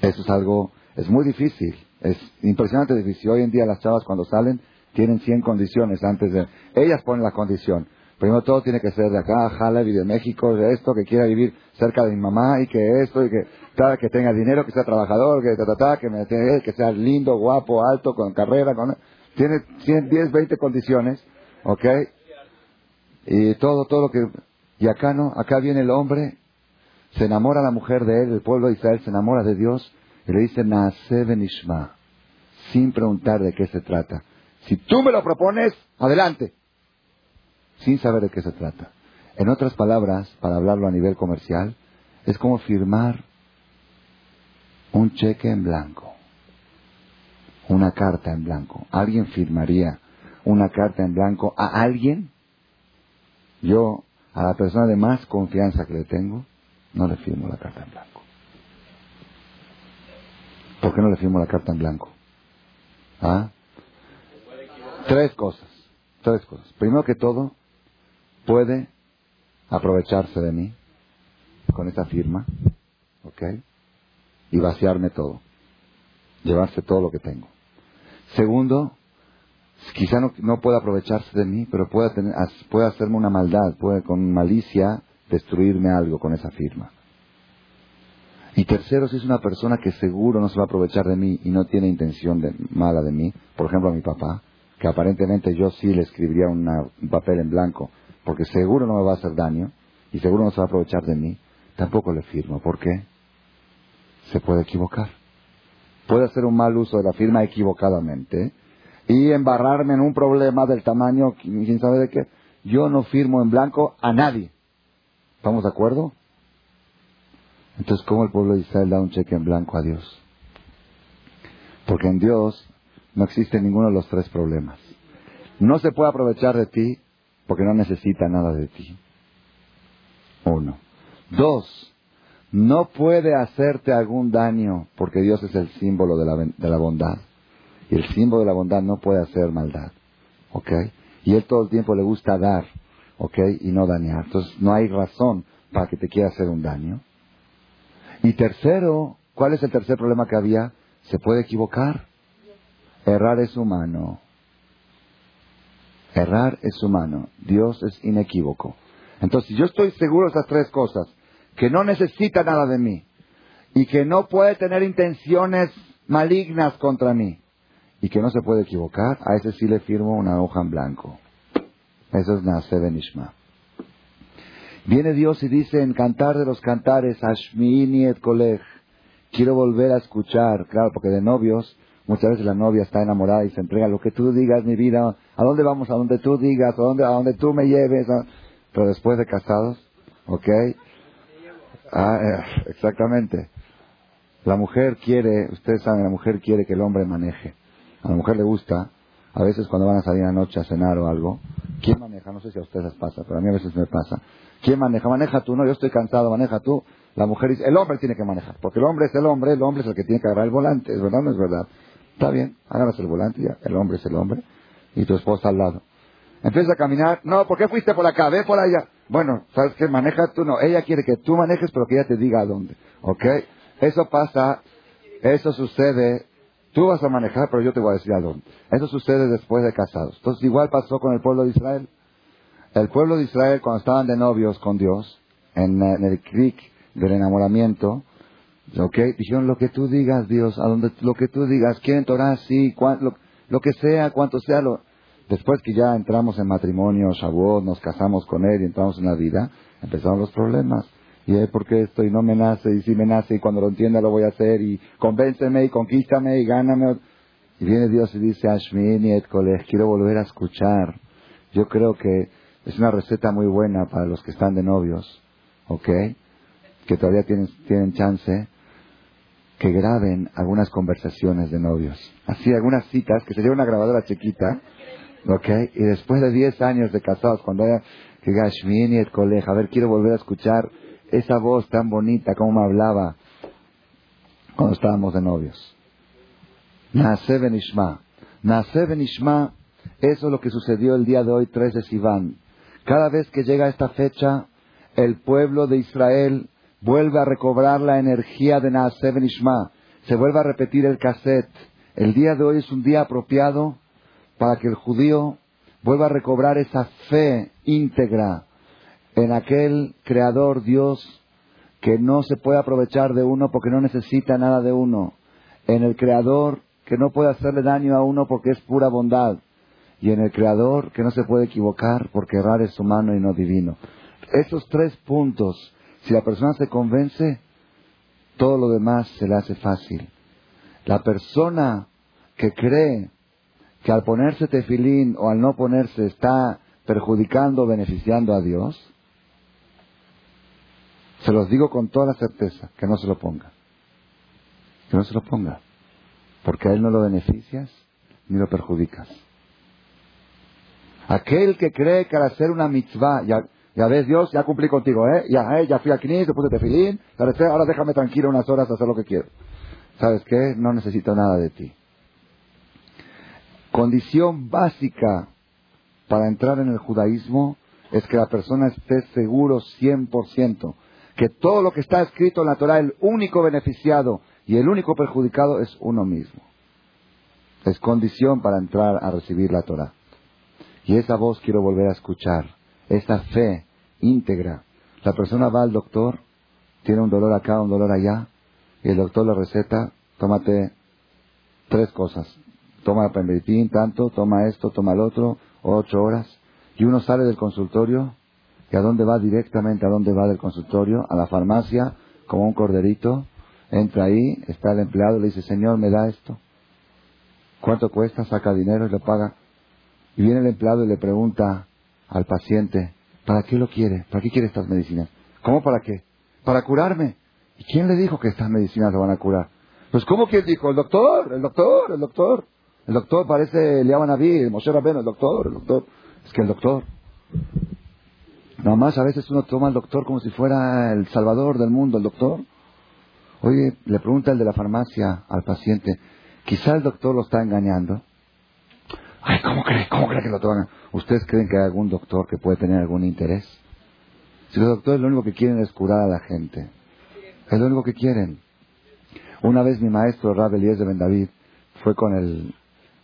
Eso es algo, es muy difícil, es impresionante difícil. Hoy en día las chavas cuando salen tienen 100 condiciones antes de... Ellas ponen la condición. Primero todo tiene que ser de acá, y de México, de esto, que quiera vivir cerca de mi mamá y que esto, y que, que tenga dinero, que sea trabajador, que, ta, que, me, que sea lindo, guapo, alto, con carrera, con... Tiene 100, 10, 20 condiciones ¿Ok? Y todo, todo lo que... Y acá no, acá viene el hombre, se enamora la mujer de él, el pueblo de Israel se enamora de Dios y le dice Naase Benishma, sin preguntar de qué se trata. Si tú me lo propones, adelante, sin saber de qué se trata. En otras palabras, para hablarlo a nivel comercial, es como firmar un cheque en blanco, una carta en blanco. Alguien firmaría una carta en blanco a alguien, yo, a la persona de más confianza que le tengo, no le firmo la carta en blanco. ¿Por qué no le firmo la carta en blanco? ¿Ah? Tres cosas. Tres cosas. Primero que todo, puede aprovecharse de mí con esa firma, ¿ok? Y vaciarme todo. Llevarse todo lo que tengo. Segundo, quizá no, no pueda aprovecharse de mí, pero puede, tener, puede hacerme una maldad, puede con malicia destruirme algo con esa firma. Y tercero, si es una persona que seguro no se va a aprovechar de mí y no tiene intención de, mala de mí, por ejemplo a mi papá, que aparentemente yo sí le escribiría un papel en blanco, porque seguro no me va a hacer daño y seguro no se va a aprovechar de mí, tampoco le firmo. ¿Por qué? Se puede equivocar. Puede hacer un mal uso de la firma equivocadamente y embarrarme en un problema del tamaño, quién sabe de qué. Yo no firmo en blanco a nadie. ¿Estamos de acuerdo? Entonces, ¿cómo el pueblo de Israel da un cheque en blanco a Dios? Porque en Dios no existe ninguno de los tres problemas. No se puede aprovechar de ti porque no necesita nada de ti. Uno. Dos. No puede hacerte algún daño porque Dios es el símbolo de la, de la bondad. Y el símbolo de la bondad no puede hacer maldad. ¿Ok? Y él todo el tiempo le gusta dar. ¿Ok? Y no dañar. Entonces no hay razón para que te quiera hacer un daño. Y tercero, ¿cuál es el tercer problema que había? Se puede equivocar. Errar es humano. Errar es humano. Dios es inequívoco. Entonces, yo estoy seguro de esas tres cosas, que no necesita nada de mí y que no puede tener intenciones malignas contra mí, y que no se puede equivocar, a ese sí le firmo una hoja en blanco. Eso es Naase Benishma. Viene Dios y dice en Cantar de los Cantares, Ashmini et Kolech, quiero volver a escuchar, claro, porque de novios, muchas veces la novia está enamorada y se entrega lo que tú digas, mi vida, a dónde vamos, a donde tú digas, a dónde, a donde tú me lleves, pero después de casados, ¿ok? Ah, eh, exactamente. La mujer quiere, ustedes saben, la mujer quiere que el hombre maneje. A la mujer le gusta, a veces cuando van a salir a noche a cenar o algo, ¿quién maneja? No sé si a ustedes les pasa, pero a mí a veces me pasa, ¿Quién maneja? Maneja tú, no, yo estoy cansado, maneja tú. La mujer dice, el hombre tiene que manejar, porque el hombre es el hombre, el hombre es el que tiene que agarrar el volante, ¿es verdad no es verdad? Está bien, agarras el volante ya, el hombre es el hombre, y tu esposa al lado. Empieza a caminar, no, ¿por qué fuiste por acá? Ve por allá. Bueno, ¿sabes qué? Maneja tú, no, ella quiere que tú manejes, pero que ella te diga a dónde, ¿ok? Eso pasa, eso sucede, tú vas a manejar, pero yo te voy a decir a dónde. Eso sucede después de casados. Entonces, igual pasó con el pueblo de Israel. El pueblo de Israel, cuando estaban de novios con Dios, en, el creek del enamoramiento, ¿ok? Dijeron lo que tú digas, Dios, a donde lo que tú digas, quieren Torah, sí, lo, lo, que sea, cuanto sea. Lo... Después que ya entramos en matrimonio, Shavuot, nos casamos con él y entramos en la vida, empezaron los problemas. Y es porque esto y no me nace, y si me nace, y cuando lo entienda lo voy a hacer, y convénceme, y conquístame, y gáname. Y viene Dios y dice, Ashmini et quiero volver a escuchar. Yo creo que es una receta muy buena para los que están de novios, ¿ok? Que todavía tienen, tienen chance, que graben algunas conversaciones de novios. Así, algunas citas, que se lleve una grabadora chiquita, ¿ok? Y después de 10 años de casados, cuando haya que Gashmini et coleja, a ver, quiero volver a escuchar esa voz tan bonita, como me hablaba cuando estábamos de novios. Nace Benishma. Nace Benishma, eso es lo que sucedió el día de hoy, 3 de Sivan. Cada vez que llega esta fecha, el pueblo de Israel vuelve a recobrar la energía de Naaseh Ishma. Se vuelve a repetir el cassette. El día de hoy es un día apropiado para que el judío vuelva a recobrar esa fe íntegra en aquel creador Dios que no se puede aprovechar de uno porque no necesita nada de uno. En el creador que no puede hacerle daño a uno porque es pura bondad y en el Creador que no se puede equivocar porque errar es humano y no divino. Esos tres puntos, si la persona se convence, todo lo demás se le hace fácil. La persona que cree que al ponerse tefilín o al no ponerse está perjudicando o beneficiando a Dios, se los digo con toda la certeza, que no se lo ponga. Que no se lo ponga. Porque a él no lo beneficias ni lo perjudicas. Aquel que cree que al hacer una mitzvah, ya, ya ves Dios, ya cumplí contigo, ¿eh? Ya, ¿eh? ya fui a Knis, te puse tefilín, ahora déjame tranquilo unas horas a hacer lo que quiero. ¿Sabes qué? No necesito nada de ti. Condición básica para entrar en el judaísmo es que la persona esté seguro 100% que todo lo que está escrito en la Torah, el único beneficiado y el único perjudicado es uno mismo. Es condición para entrar a recibir la Torah. Y esa voz quiero volver a escuchar, esa fe íntegra. La persona va al doctor, tiene un dolor acá, un dolor allá, y el doctor le receta, tómate tres cosas. Toma la pembetín, tanto, toma esto, toma el otro, ocho horas. Y uno sale del consultorio, ¿y a dónde va directamente? ¿A dónde va del consultorio? A la farmacia, como un corderito. Entra ahí, está el empleado, le dice, señor, ¿me da esto? ¿Cuánto cuesta? Saca dinero y le paga. Y viene el empleado y le pregunta al paciente, ¿para qué lo quiere? ¿Para qué quiere estas medicinas? ¿Cómo para qué? Para curarme. ¿Y quién le dijo que estas medicinas lo van a curar? Pues ¿cómo quién dijo? El doctor, el doctor, el doctor. El doctor parece Eliab Naví, Moshe Rabbeinu, el doctor, el doctor. Es que el doctor. Nada más a veces uno toma al doctor como si fuera el salvador del mundo, el doctor. Oye, le pregunta el de la farmacia al paciente, quizá el doctor lo está engañando. Ay, ¿cómo cree? ¿Cómo cree que lo toman? ¿Ustedes creen que hay algún doctor que puede tener algún interés? Si los doctores lo único que quieren es curar a la gente. Es lo único que quieren. Una vez mi maestro, Rab Elías de Bendavid, fue con el,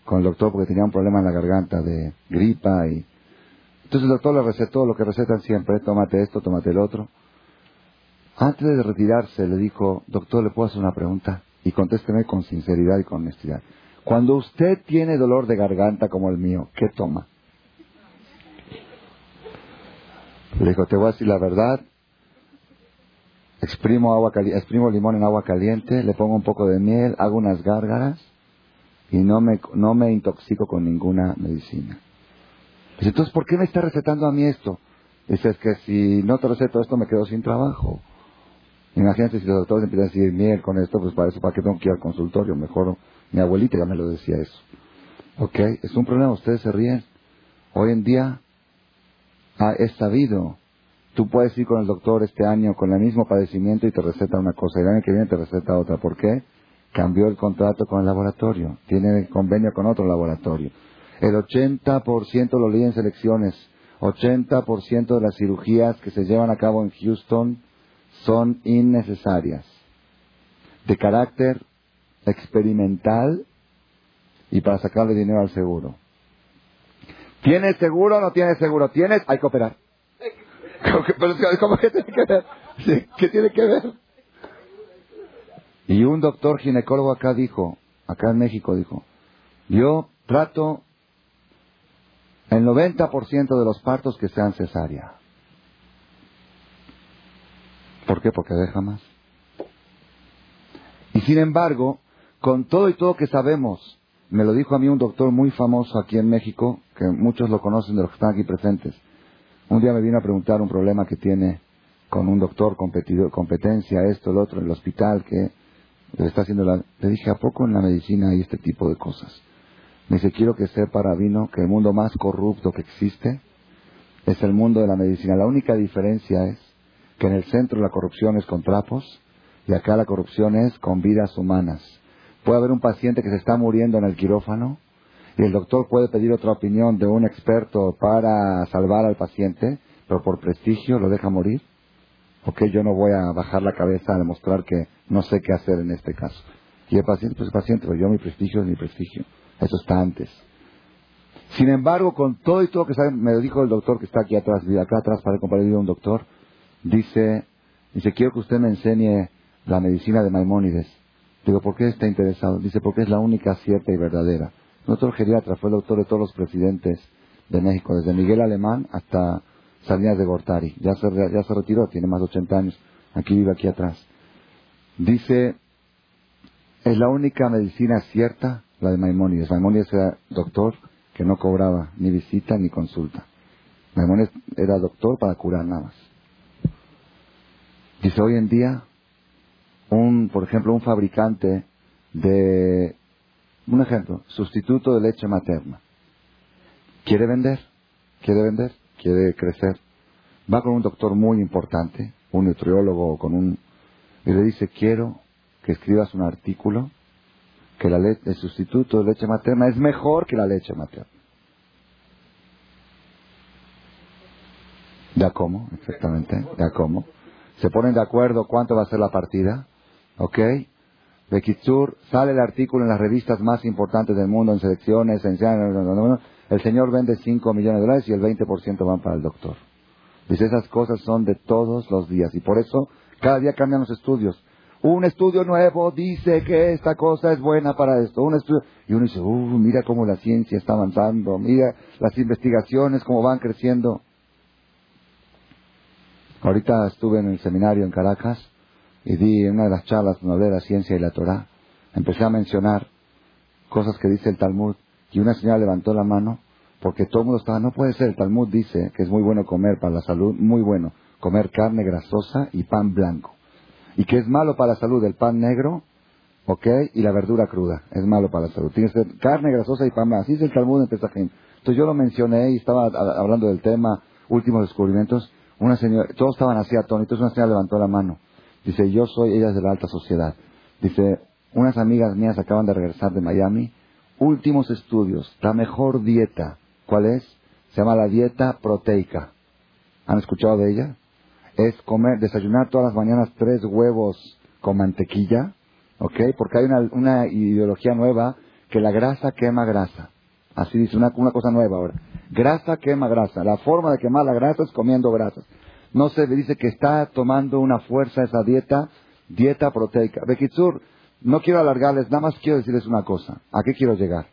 con el doctor porque tenía un problema en la garganta de gripa y... Entonces el doctor le recetó lo que recetan siempre, tómate esto, tómate el otro. Antes de retirarse le dijo, doctor, ¿le puedo hacer una pregunta? Y contésteme con sinceridad y con honestidad. Cuando usted tiene dolor de garganta como el mío, ¿qué toma? Le dijo, te voy a decir la verdad. Exprimo, agua exprimo limón en agua caliente, le pongo un poco de miel, hago unas gárgaras y no me, no me intoxico con ninguna medicina. Dice, entonces, ¿por qué me está recetando a mí esto? Dice, es que si no te receto esto me quedo sin trabajo. Imagínate si los doctores empiezan a decir miel con esto, pues para eso, ¿para qué tengo que ir al consultorio? Mejor mi abuelita ya me lo decía eso. ¿Ok? Es un problema, ustedes se ríen. Hoy en día ah, es sabido Tú puedes ir con el doctor este año con el mismo padecimiento y te receta una cosa, y el año que viene te receta otra. ¿Por qué? Cambió el contrato con el laboratorio, tiene convenio con otro laboratorio. El 80% lo leí en selecciones, 80% de las cirugías que se llevan a cabo en Houston son innecesarias, de carácter experimental y para sacarle dinero al seguro. ¿Tienes seguro o no tienes seguro? ¿Tienes? Hay que operar. ¿Cómo que tiene que ver? ¿Qué tiene que ver? Y un doctor ginecólogo acá dijo, acá en México dijo, yo trato el 90% de los partos que sean cesárea. ¿Por qué? Porque deja más. Y sin embargo, con todo y todo que sabemos, me lo dijo a mí un doctor muy famoso aquí en México, que muchos lo conocen de los que están aquí presentes. Un día me vino a preguntar un problema que tiene con un doctor, competencia, esto, lo otro, en el hospital, que le está haciendo la... Le dije, ¿a poco en la medicina hay este tipo de cosas? Me dice, quiero que sepa, Rabino, que el mundo más corrupto que existe es el mundo de la medicina. La única diferencia es que en el centro la corrupción es con trapos y acá la corrupción es con vidas humanas. Puede haber un paciente que se está muriendo en el quirófano y el doctor puede pedir otra opinión de un experto para salvar al paciente, pero por prestigio lo deja morir. Ok, yo no voy a bajar la cabeza a demostrar que no sé qué hacer en este caso. Y el paciente, pues el paciente, pero yo mi prestigio es mi prestigio. Eso está antes. Sin embargo, con todo y todo que sabe, me lo dijo el doctor que está aquí atrás, acá atrás para compartir un doctor, dice, dice, quiero que usted me enseñe la medicina de Maimónides. Digo, ¿por qué está interesado? Dice, porque es la única cierta y verdadera. Un doctor geriatra fue el doctor de todos los presidentes de México, desde Miguel Alemán hasta Salinas de Gortari. Ya se, ya se retiró, tiene más de 80 años. Aquí vive aquí atrás. Dice, es la única medicina cierta la de Maimónides. Maimónides era doctor que no cobraba ni visita ni consulta. Maimónides era doctor para curar nada más. Dice, hoy en día, un, por ejemplo, un fabricante de, un ejemplo, sustituto de leche materna. Quiere vender, quiere vender, quiere crecer. Va con un doctor muy importante, un nutriólogo con un, y le dice, quiero que escribas un artículo que la el sustituto de leche materna es mejor que la leche materna. ¿Ya cómo? Exactamente. ¿Ya cómo? Se ponen de acuerdo cuánto va a ser la partida. ¿Ok? De Kitsur sale el artículo en las revistas más importantes del mundo, en selecciones, en... El señor vende 5 millones de dólares y el 20% van para el doctor. Dice, esas cosas son de todos los días. Y por eso, cada día cambian los estudios. Un estudio nuevo dice que esta cosa es buena para esto. Un estudio... Y uno dice, uh, mira cómo la ciencia está avanzando, mira las investigaciones, cómo van creciendo. Ahorita estuve en el seminario en Caracas y di en una de las charlas donde hablé de la ciencia y la Torah. Empecé a mencionar cosas que dice el Talmud y una señora levantó la mano porque todo el mundo estaba, no puede ser, el Talmud dice que es muy bueno comer para la salud, muy bueno, comer carne grasosa y pan blanco y que es malo para la salud el pan negro, ¿ok? Y la verdura cruda, es malo para la salud. Tiene que ser carne grasosa y pan Así es el Talmud en Pesajim. Entonces yo lo mencioné y estaba hablando del tema, últimos descubrimientos. Una señora, todos estaban así atónitos, una señora levantó la mano. Dice, yo soy, ella de la alta sociedad. Dice, unas amigas mías acaban de regresar de Miami. Últimos estudios, la mejor dieta. ¿Cuál es? Se llama la dieta proteica. ¿Han escuchado de ella? Es comer, desayunar todas las mañanas tres huevos con mantequilla, ¿ok? Porque hay una, una ideología nueva que la grasa quema grasa. Así dice, una, una cosa nueva ahora. Grasa quema grasa. La forma de quemar la grasa es comiendo grasas. No se dice que está tomando una fuerza esa dieta, dieta proteica. Bekitsur, no quiero alargarles, nada más quiero decirles una cosa. ¿A qué quiero llegar?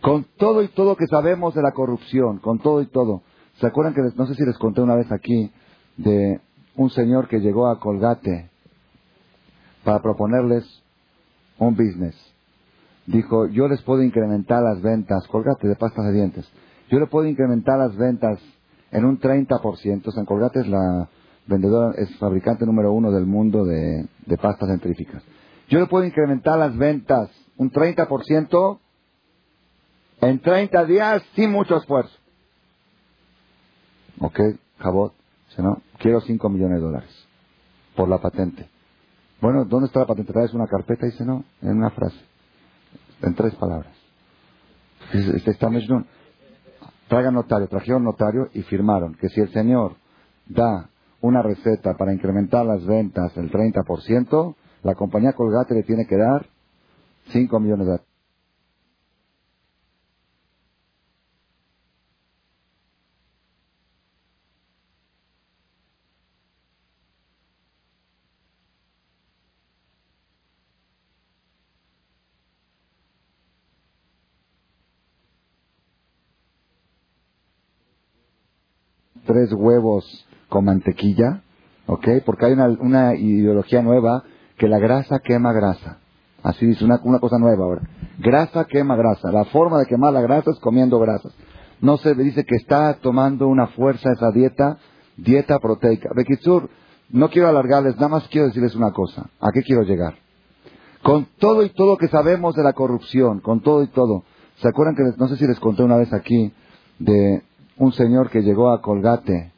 Con todo y todo que sabemos de la corrupción, con todo y todo. ¿Se acuerdan que no sé si les conté una vez aquí de un señor que llegó a Colgate para proponerles un business. Dijo, yo les puedo incrementar las ventas, Colgate de pastas de dientes, yo le puedo incrementar las ventas en un 30%. San Colgate es la vendedora, es fabricante número uno del mundo de, de pastas dentíficas. Yo le puedo incrementar las ventas un 30% en 30 días sin mucho esfuerzo. ¿Ok, Jabot? Dice, quiero 5 millones de dólares por la patente. Bueno, ¿dónde está la patente? ¿Traes una carpeta? Dice, no, en una frase, en tres palabras. Este está Traigan notario, trajeron notario y firmaron que si el señor da una receta para incrementar las ventas el 30%, la compañía Colgate le tiene que dar 5 millones de dólares. Tres huevos con mantequilla, ¿ok? Porque hay una, una ideología nueva que la grasa quema grasa. Así dice una, una cosa nueva ahora. Grasa quema grasa. La forma de quemar la grasa es comiendo grasas. No se dice que está tomando una fuerza esa dieta, dieta proteica. Bekitsur, no quiero alargarles, nada más quiero decirles una cosa. ¿A qué quiero llegar? Con todo y todo que sabemos de la corrupción, con todo y todo. ¿Se acuerdan que no sé si les conté una vez aquí de un señor que llegó a Colgate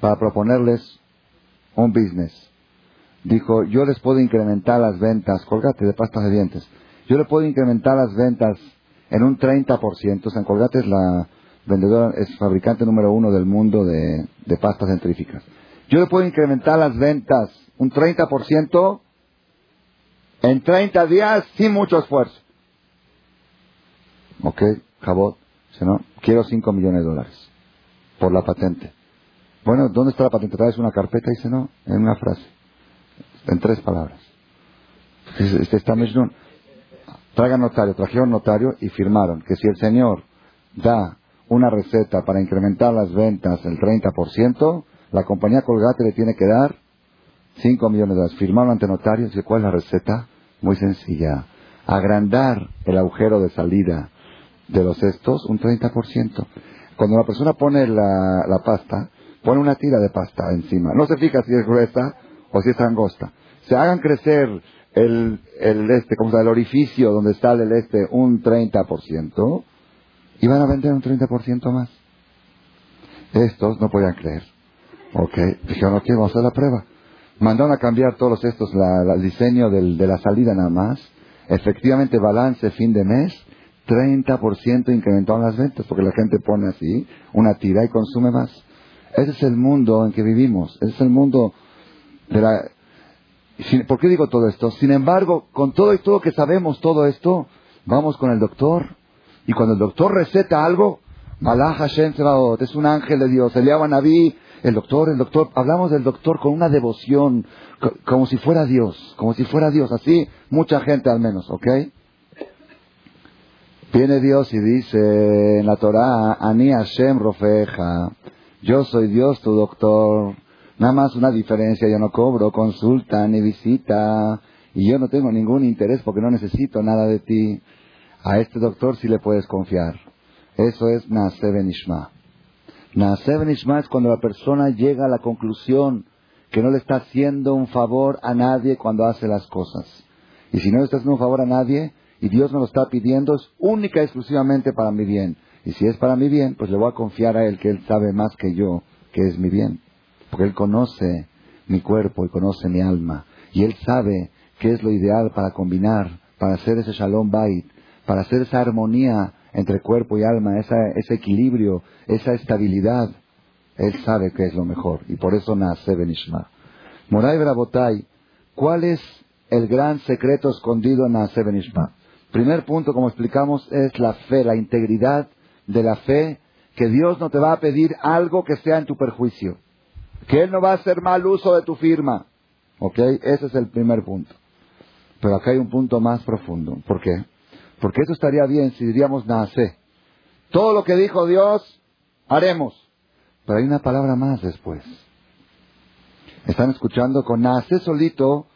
para proponerles un business. Dijo, yo les puedo incrementar las ventas, Colgate de pastas de dientes, yo le puedo incrementar las ventas en un 30%. San Colgate es la vendedora, es fabricante número uno del mundo de, de pastas centríficas. Yo le puedo incrementar las ventas un 30% en 30 días sin mucho esfuerzo. Ok, Jabot no, quiero 5 millones de dólares por la patente. Bueno, ¿dónde está la patente? ¿Traes una carpeta? Dice, no, en una frase, en tres palabras. Este está Traigan notario, trajeron notario y firmaron que si el señor da una receta para incrementar las ventas el 30%, la compañía Colgate le tiene que dar 5 millones de dólares. Firmaron ante notario. Dice, ¿cuál es la receta? Muy sencilla. Agrandar el agujero de salida de los estos un 30%. Cuando la persona pone la, la pasta, pone una tira de pasta encima. No se fija si es gruesa o si es angosta. Se hagan crecer el, el este, como el orificio donde está el este un 30% y van a vender un 30% más. Estos no podían creer. Ok, dijeron, ok, vamos a hacer la prueba. Mandaron a cambiar todos estos, la, el diseño del, de la salida nada más. Efectivamente, balance fin de mes 30% incrementaron las ventas, porque la gente pone así una tira y consume más. Ese es el mundo en que vivimos, ese es el mundo de la... ¿Por qué digo todo esto? Sin embargo, con todo y todo que sabemos todo esto, vamos con el doctor, y cuando el doctor receta algo, Malach Hashem es un ángel de Dios, Eliyahu Naví, el doctor, el doctor, hablamos del doctor con una devoción, como si fuera Dios, como si fuera Dios, así mucha gente al menos, ¿ok? Viene Dios y dice en la Torah, Ani Hashem Rofeja, yo soy Dios tu doctor. Nada más una diferencia, yo no cobro consulta ni visita y yo no tengo ningún interés porque no necesito nada de ti. A este doctor sí le puedes confiar. Eso es Naase Benishma. Naase Benishma es cuando la persona llega a la conclusión que no le está haciendo un favor a nadie cuando hace las cosas. Y si no le está haciendo un favor a nadie, y Dios me lo está pidiendo, es única y exclusivamente para mi bien. Y si es para mi bien, pues le voy a confiar a Él que Él sabe más que yo que es mi bien. Porque Él conoce mi cuerpo y conoce mi alma. Y Él sabe qué es lo ideal para combinar, para hacer ese shalom bait, para hacer esa armonía entre cuerpo y alma, ese equilibrio, esa estabilidad. Él sabe qué es lo mejor. Y por eso nace Benishma. Moray Brabotay, ¿cuál es el gran secreto escondido en Naase Benishma? Primer punto, como explicamos, es la fe, la integridad de la fe, que Dios no te va a pedir algo que sea en tu perjuicio, que Él no va a hacer mal uso de tu firma. ¿Ok? Ese es el primer punto. Pero acá hay un punto más profundo. ¿Por qué? Porque eso estaría bien si diríamos nace. Todo lo que dijo Dios, haremos. Pero hay una palabra más después. Están escuchando con nace solito,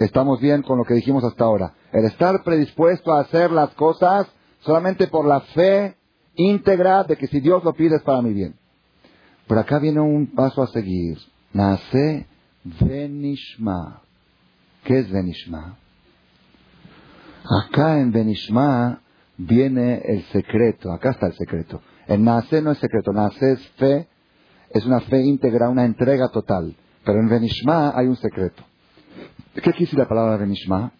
estamos bien con lo que dijimos hasta ahora. El estar predispuesto a hacer las cosas solamente por la fe íntegra de que si Dios lo pide es para mi bien. Pero acá viene un paso a seguir. Nace Benishma. ¿Qué es Benishma? Acá en Benishma viene el secreto. Acá está el secreto. El nace no es secreto. Nace es fe. es una fe íntegra, una entrega total. Pero en Benishma hay un secreto. ¿Qué quiere decir la palabra Benishma?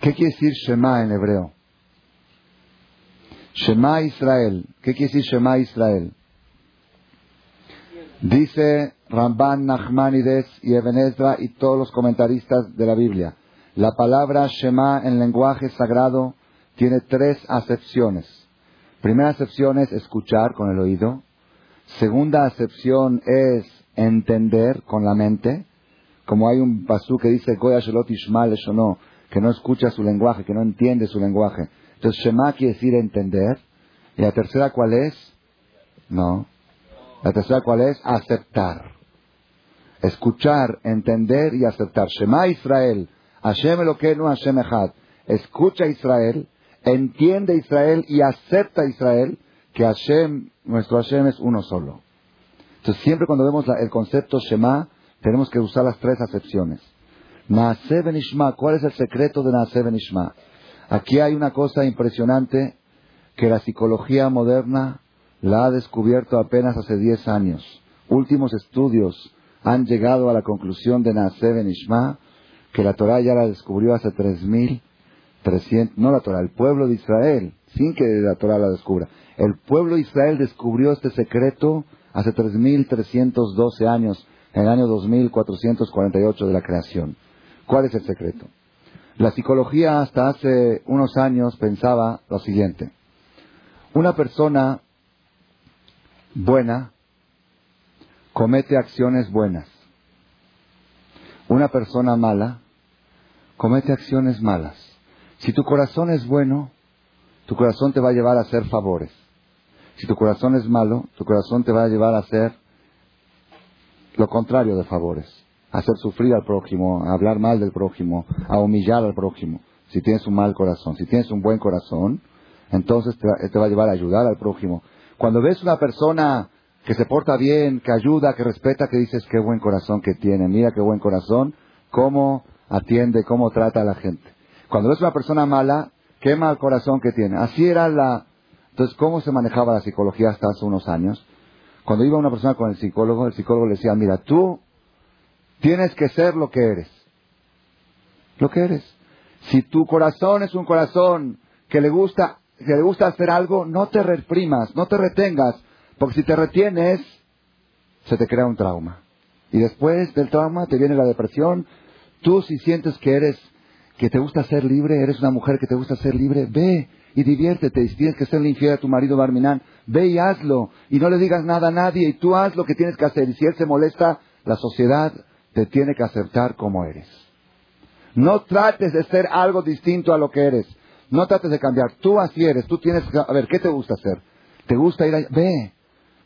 ¿Qué quiere decir Shema en hebreo? Shema Israel. ¿Qué quiere decir Shema Israel? Dice Ramban, Nachmanides y Eben y todos los comentaristas de la Biblia. La palabra Shema en lenguaje sagrado tiene tres acepciones. Primera acepción es escuchar con el oído. Segunda acepción es entender con la mente. Como hay un pasú que dice Ishmael no, que no escucha su lenguaje, que no entiende su lenguaje. Entonces Shema quiere decir entender. ¿Y la tercera cuál es? No. La tercera cuál es? Aceptar. Escuchar, entender y aceptar. Shema Israel. Hashem no Hashem Echad. Escucha Israel, entiende Israel y acepta Israel que Hashem, nuestro Hashem es uno solo. Entonces siempre cuando vemos el concepto Shema, tenemos que usar las tres acepciones. Naaseh Benishma, ¿cuál es el secreto de Naaseh Benishma? Aquí hay una cosa impresionante que la psicología moderna la ha descubierto apenas hace 10 años. Últimos estudios han llegado a la conclusión de Naaseh Benishma que la Torah ya la descubrió hace 3.300, no la Torah, el pueblo de Israel, sin que la Torah la descubra. El pueblo de Israel descubrió este secreto hace 3.312 años, en el año 2448 de la creación. ¿Cuál es el secreto? La psicología hasta hace unos años pensaba lo siguiente. Una persona buena comete acciones buenas. Una persona mala comete acciones malas. Si tu corazón es bueno, tu corazón te va a llevar a hacer favores. Si tu corazón es malo, tu corazón te va a llevar a hacer lo contrario de favores. Hacer sufrir al prójimo, hablar mal del prójimo, a humillar al prójimo. Si tienes un mal corazón. Si tienes un buen corazón, entonces te, te va a llevar a ayudar al prójimo. Cuando ves una persona que se porta bien, que ayuda, que respeta, que dices qué buen corazón que tiene, mira qué buen corazón, cómo atiende, cómo trata a la gente. Cuando ves una persona mala, qué mal corazón que tiene. Así era la... Entonces, ¿cómo se manejaba la psicología hasta hace unos años? Cuando iba una persona con el psicólogo, el psicólogo le decía, mira, tú tienes que ser lo que eres. Lo que eres. Si tu corazón es un corazón que le gusta, que le gusta hacer algo, no te reprimas, no te retengas, porque si te retienes, se te crea un trauma. Y después del trauma te viene la depresión, Tú si sientes que eres, que te gusta ser libre, eres una mujer que te gusta ser libre, ve y diviértete. Y si tienes que ser infiel a tu marido Barminán, ve y hazlo. Y no le digas nada a nadie y tú haz lo que tienes que hacer. Y si él se molesta, la sociedad te tiene que aceptar como eres. No trates de ser algo distinto a lo que eres. No trates de cambiar. Tú así eres. Tú tienes que... A ver, ¿qué te gusta hacer? ¿Te gusta ir a... Ve.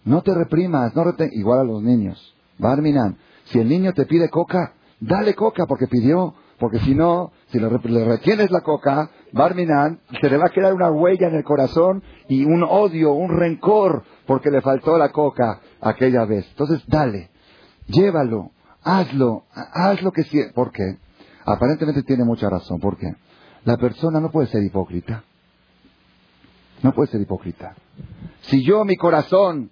No te reprimas. No Igual a los niños. Barminan. Si el niño te pide coca, dale coca porque pidió, porque si no, si le, retienes la coca, Barminan, se le va a quedar una huella en el corazón y un odio, un rencor, porque le faltó la coca aquella vez. Entonces, dale, llévalo, hazlo, haz lo que sí. ¿Por qué? Aparentemente tiene mucha razón. ¿Por qué? La persona no puede ser hipócrita. No puede ser hipócrita. Si yo, mi corazón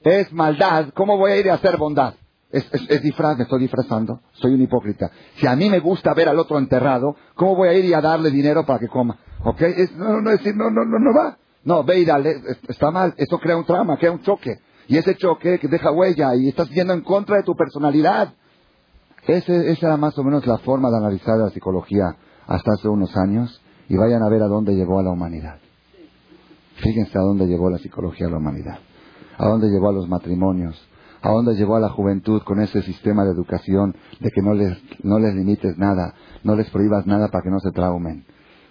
es maldad, ¿cómo voy a ir a hacer bondad? Es, es, disfraz, me estoy disfrazando, soy un hipócrita. Si a mí me gusta ver al otro enterrado, ¿cómo voy a ir y a darle dinero para que coma? ¿Ok? no, no, decir, no, no, no, no va. No, ve y dale, está mal, eso crea un trauma, crea un choque. Y ese choque que deja huella y estás yendo en contra de tu personalidad. Ese, esa era más o menos la forma de analizar la psicología hasta hace unos años y vayan a ver a dónde llevó a la humanidad. Fíjense a dónde llevó la psicología a la humanidad, a dónde llevó a los matrimonios, a dónde llevó a la juventud con ese sistema de educación de que no les, no les limites nada, no les prohíbas nada para que no se traumen.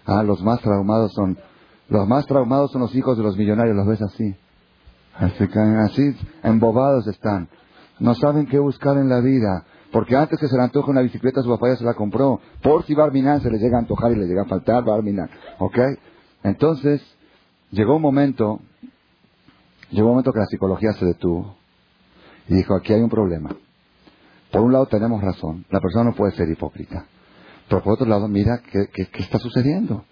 Ah, los más traumados son, los más traumados son los hijos de los millonarios, los ves así. Así, así embobados están. No saben qué buscar en la vida. Porque antes que se le antoje una bicicleta, su papá ya se la compró. Por si Barminan se le llega a antojar y le llega a faltar Barminan. ¿Ok? Entonces, llegó un momento, llegó un momento que la psicología se detuvo. Y dijo, aquí hay un problema. Por un lado tenemos razón, la persona no puede ser hipócrita. Pero por otro lado, mira qué, está sucediendo.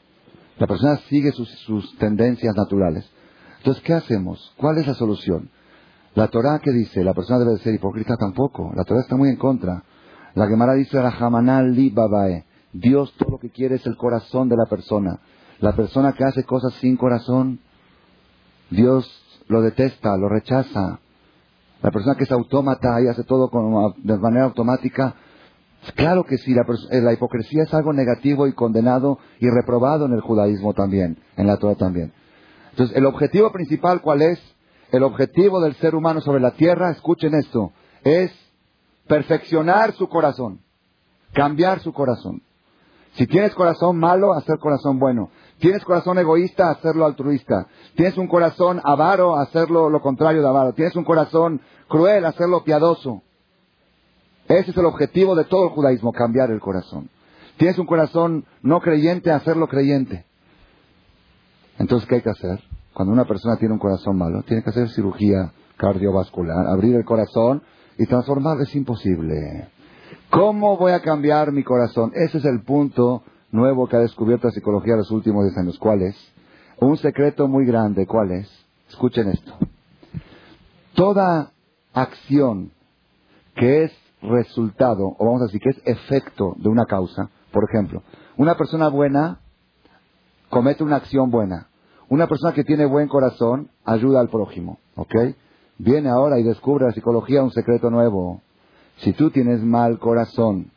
La persona sigue sus, tendencias naturales. Entonces, ¿qué hacemos? ¿Cuál es la solución? La Torah que dice, la persona debe ser hipócrita tampoco. La Torah está muy en contra. La Gemara dice, li babae. Dios todo lo que quiere es el corazón de la persona. La persona que hace cosas sin corazón, Dios lo detesta, lo rechaza. La persona que es autómata y hace todo de manera automática, claro que sí, la, eh, la, hipocresía es algo negativo y condenado y reprobado en el judaísmo también, en la Torah también. Entonces, el objetivo principal, ¿cuál es? El objetivo del ser humano sobre la tierra, escuchen esto, es perfeccionar su corazón, cambiar su corazón. Si tienes corazón malo, hacer corazón bueno. Tienes corazón egoísta, hacerlo altruista. Tienes un corazón avaro, hacerlo lo contrario de avaro. Tienes un corazón cruel, hacerlo piadoso. Ese es el objetivo de todo el judaísmo, cambiar el corazón. Tienes un corazón no creyente, hacerlo creyente. Entonces, ¿qué hay que hacer? Cuando una persona tiene un corazón malo, tiene que hacer cirugía cardiovascular, abrir el corazón y transformarlo. Es imposible. ¿Cómo voy a cambiar mi corazón? Ese es el punto nuevo que ha descubierto la psicología en los últimos 10 años. ¿Cuál es? Un secreto muy grande. ¿Cuál es? Escuchen esto. Toda acción que es resultado, o vamos a decir que es efecto de una causa, por ejemplo, una persona buena comete una acción buena. Una persona que tiene buen corazón ayuda al prójimo. ¿Ok? Viene ahora y descubre la psicología un secreto nuevo. Si tú tienes mal corazón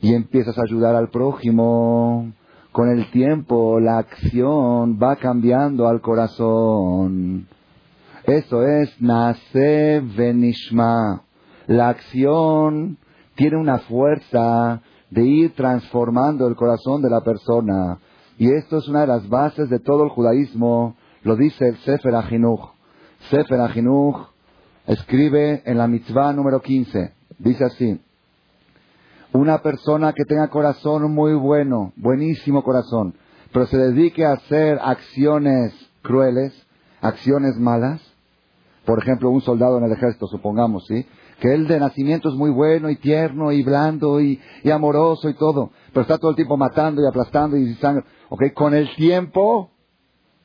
y empiezas a ayudar al prójimo, con el tiempo la acción va cambiando al corazón. Eso es nace venishma. La acción tiene una fuerza de ir transformando el corazón de la persona. Y esto es una de las bases de todo el judaísmo. Lo dice el Sefer Ajinuch. Sefer Ajinuch escribe en la mitzvah número 15. Dice así, una persona que tenga corazón muy bueno, buenísimo corazón, pero se dedique a hacer acciones crueles, acciones malas, por ejemplo, un soldado en el ejército, supongamos, ¿sí? Que él de nacimiento es muy bueno y tierno y blando y, amoroso y todo, pero está todo el tiempo matando y aplastando y sangre. ¿Ok? Con el tiempo,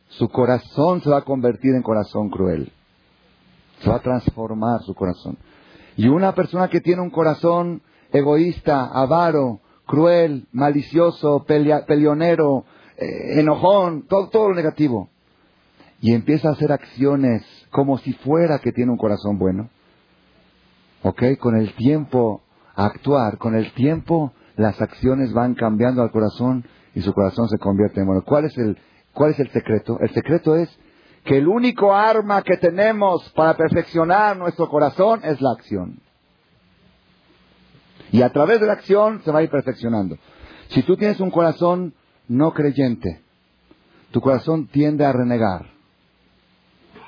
su corazón se va a convertir en corazón cruel. Se va a transformar su corazón. Y una persona que tiene un corazón egoísta, avaro, cruel, malicioso, peleonero, eh, enojón, todo, todo lo negativo, y empieza a hacer acciones como si fuera que tiene un corazón bueno, ¿ok? Con el tiempo, actuar, con el tiempo las acciones van cambiando al corazón y su corazón se convierte en bueno. ¿Cuál es el, cuál es el secreto? El secreto es que el único arma que tenemos para perfeccionar nuestro corazón es la acción. Y a través de la acción se va a ir perfeccionando. Si tú tienes un corazón no creyente, tu corazón tiende a renegar,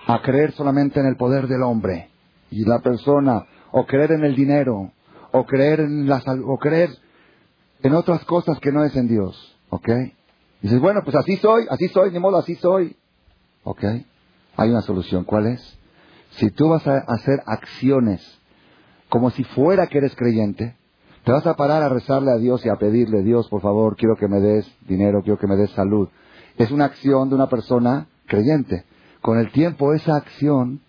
a creer solamente en el poder del hombre y la persona, o creer en el dinero, o creer en la o creer en otras cosas que no es en Dios, ¿ok? dices, bueno, pues así soy, así soy, ni modo, así soy. ¿Ok? Hay una solución. ¿Cuál es? Si tú vas a hacer acciones como si fuera que eres creyente, te vas a parar a rezarle a Dios y a pedirle, Dios, por favor, quiero que me des dinero, quiero que me des salud. Es una acción de una persona creyente. Con el tiempo esa acción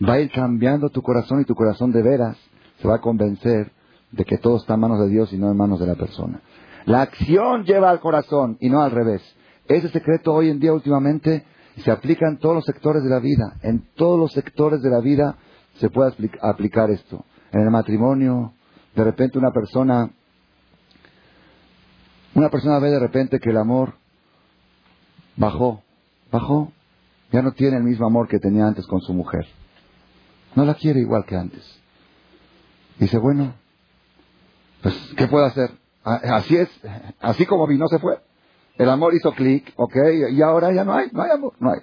va a ir cambiando tu corazón y tu corazón de veras se va a convencer de que todo está en manos de Dios y no en manos de la persona. La acción lleva al corazón y no al revés. Ese secreto hoy en día últimamente se aplica en todos los sectores de la vida. En todos los sectores de la vida se puede aplicar esto. En el matrimonio, de repente una persona, una persona ve de repente que el amor bajó, bajó, ya no tiene el mismo amor que tenía antes con su mujer. No la quiere igual que antes. Dice, bueno, pues, ¿qué puedo hacer? Así es, así como vino se fue. El amor hizo clic, ¿ok? Y ahora ya no hay, no hay amor, no hay.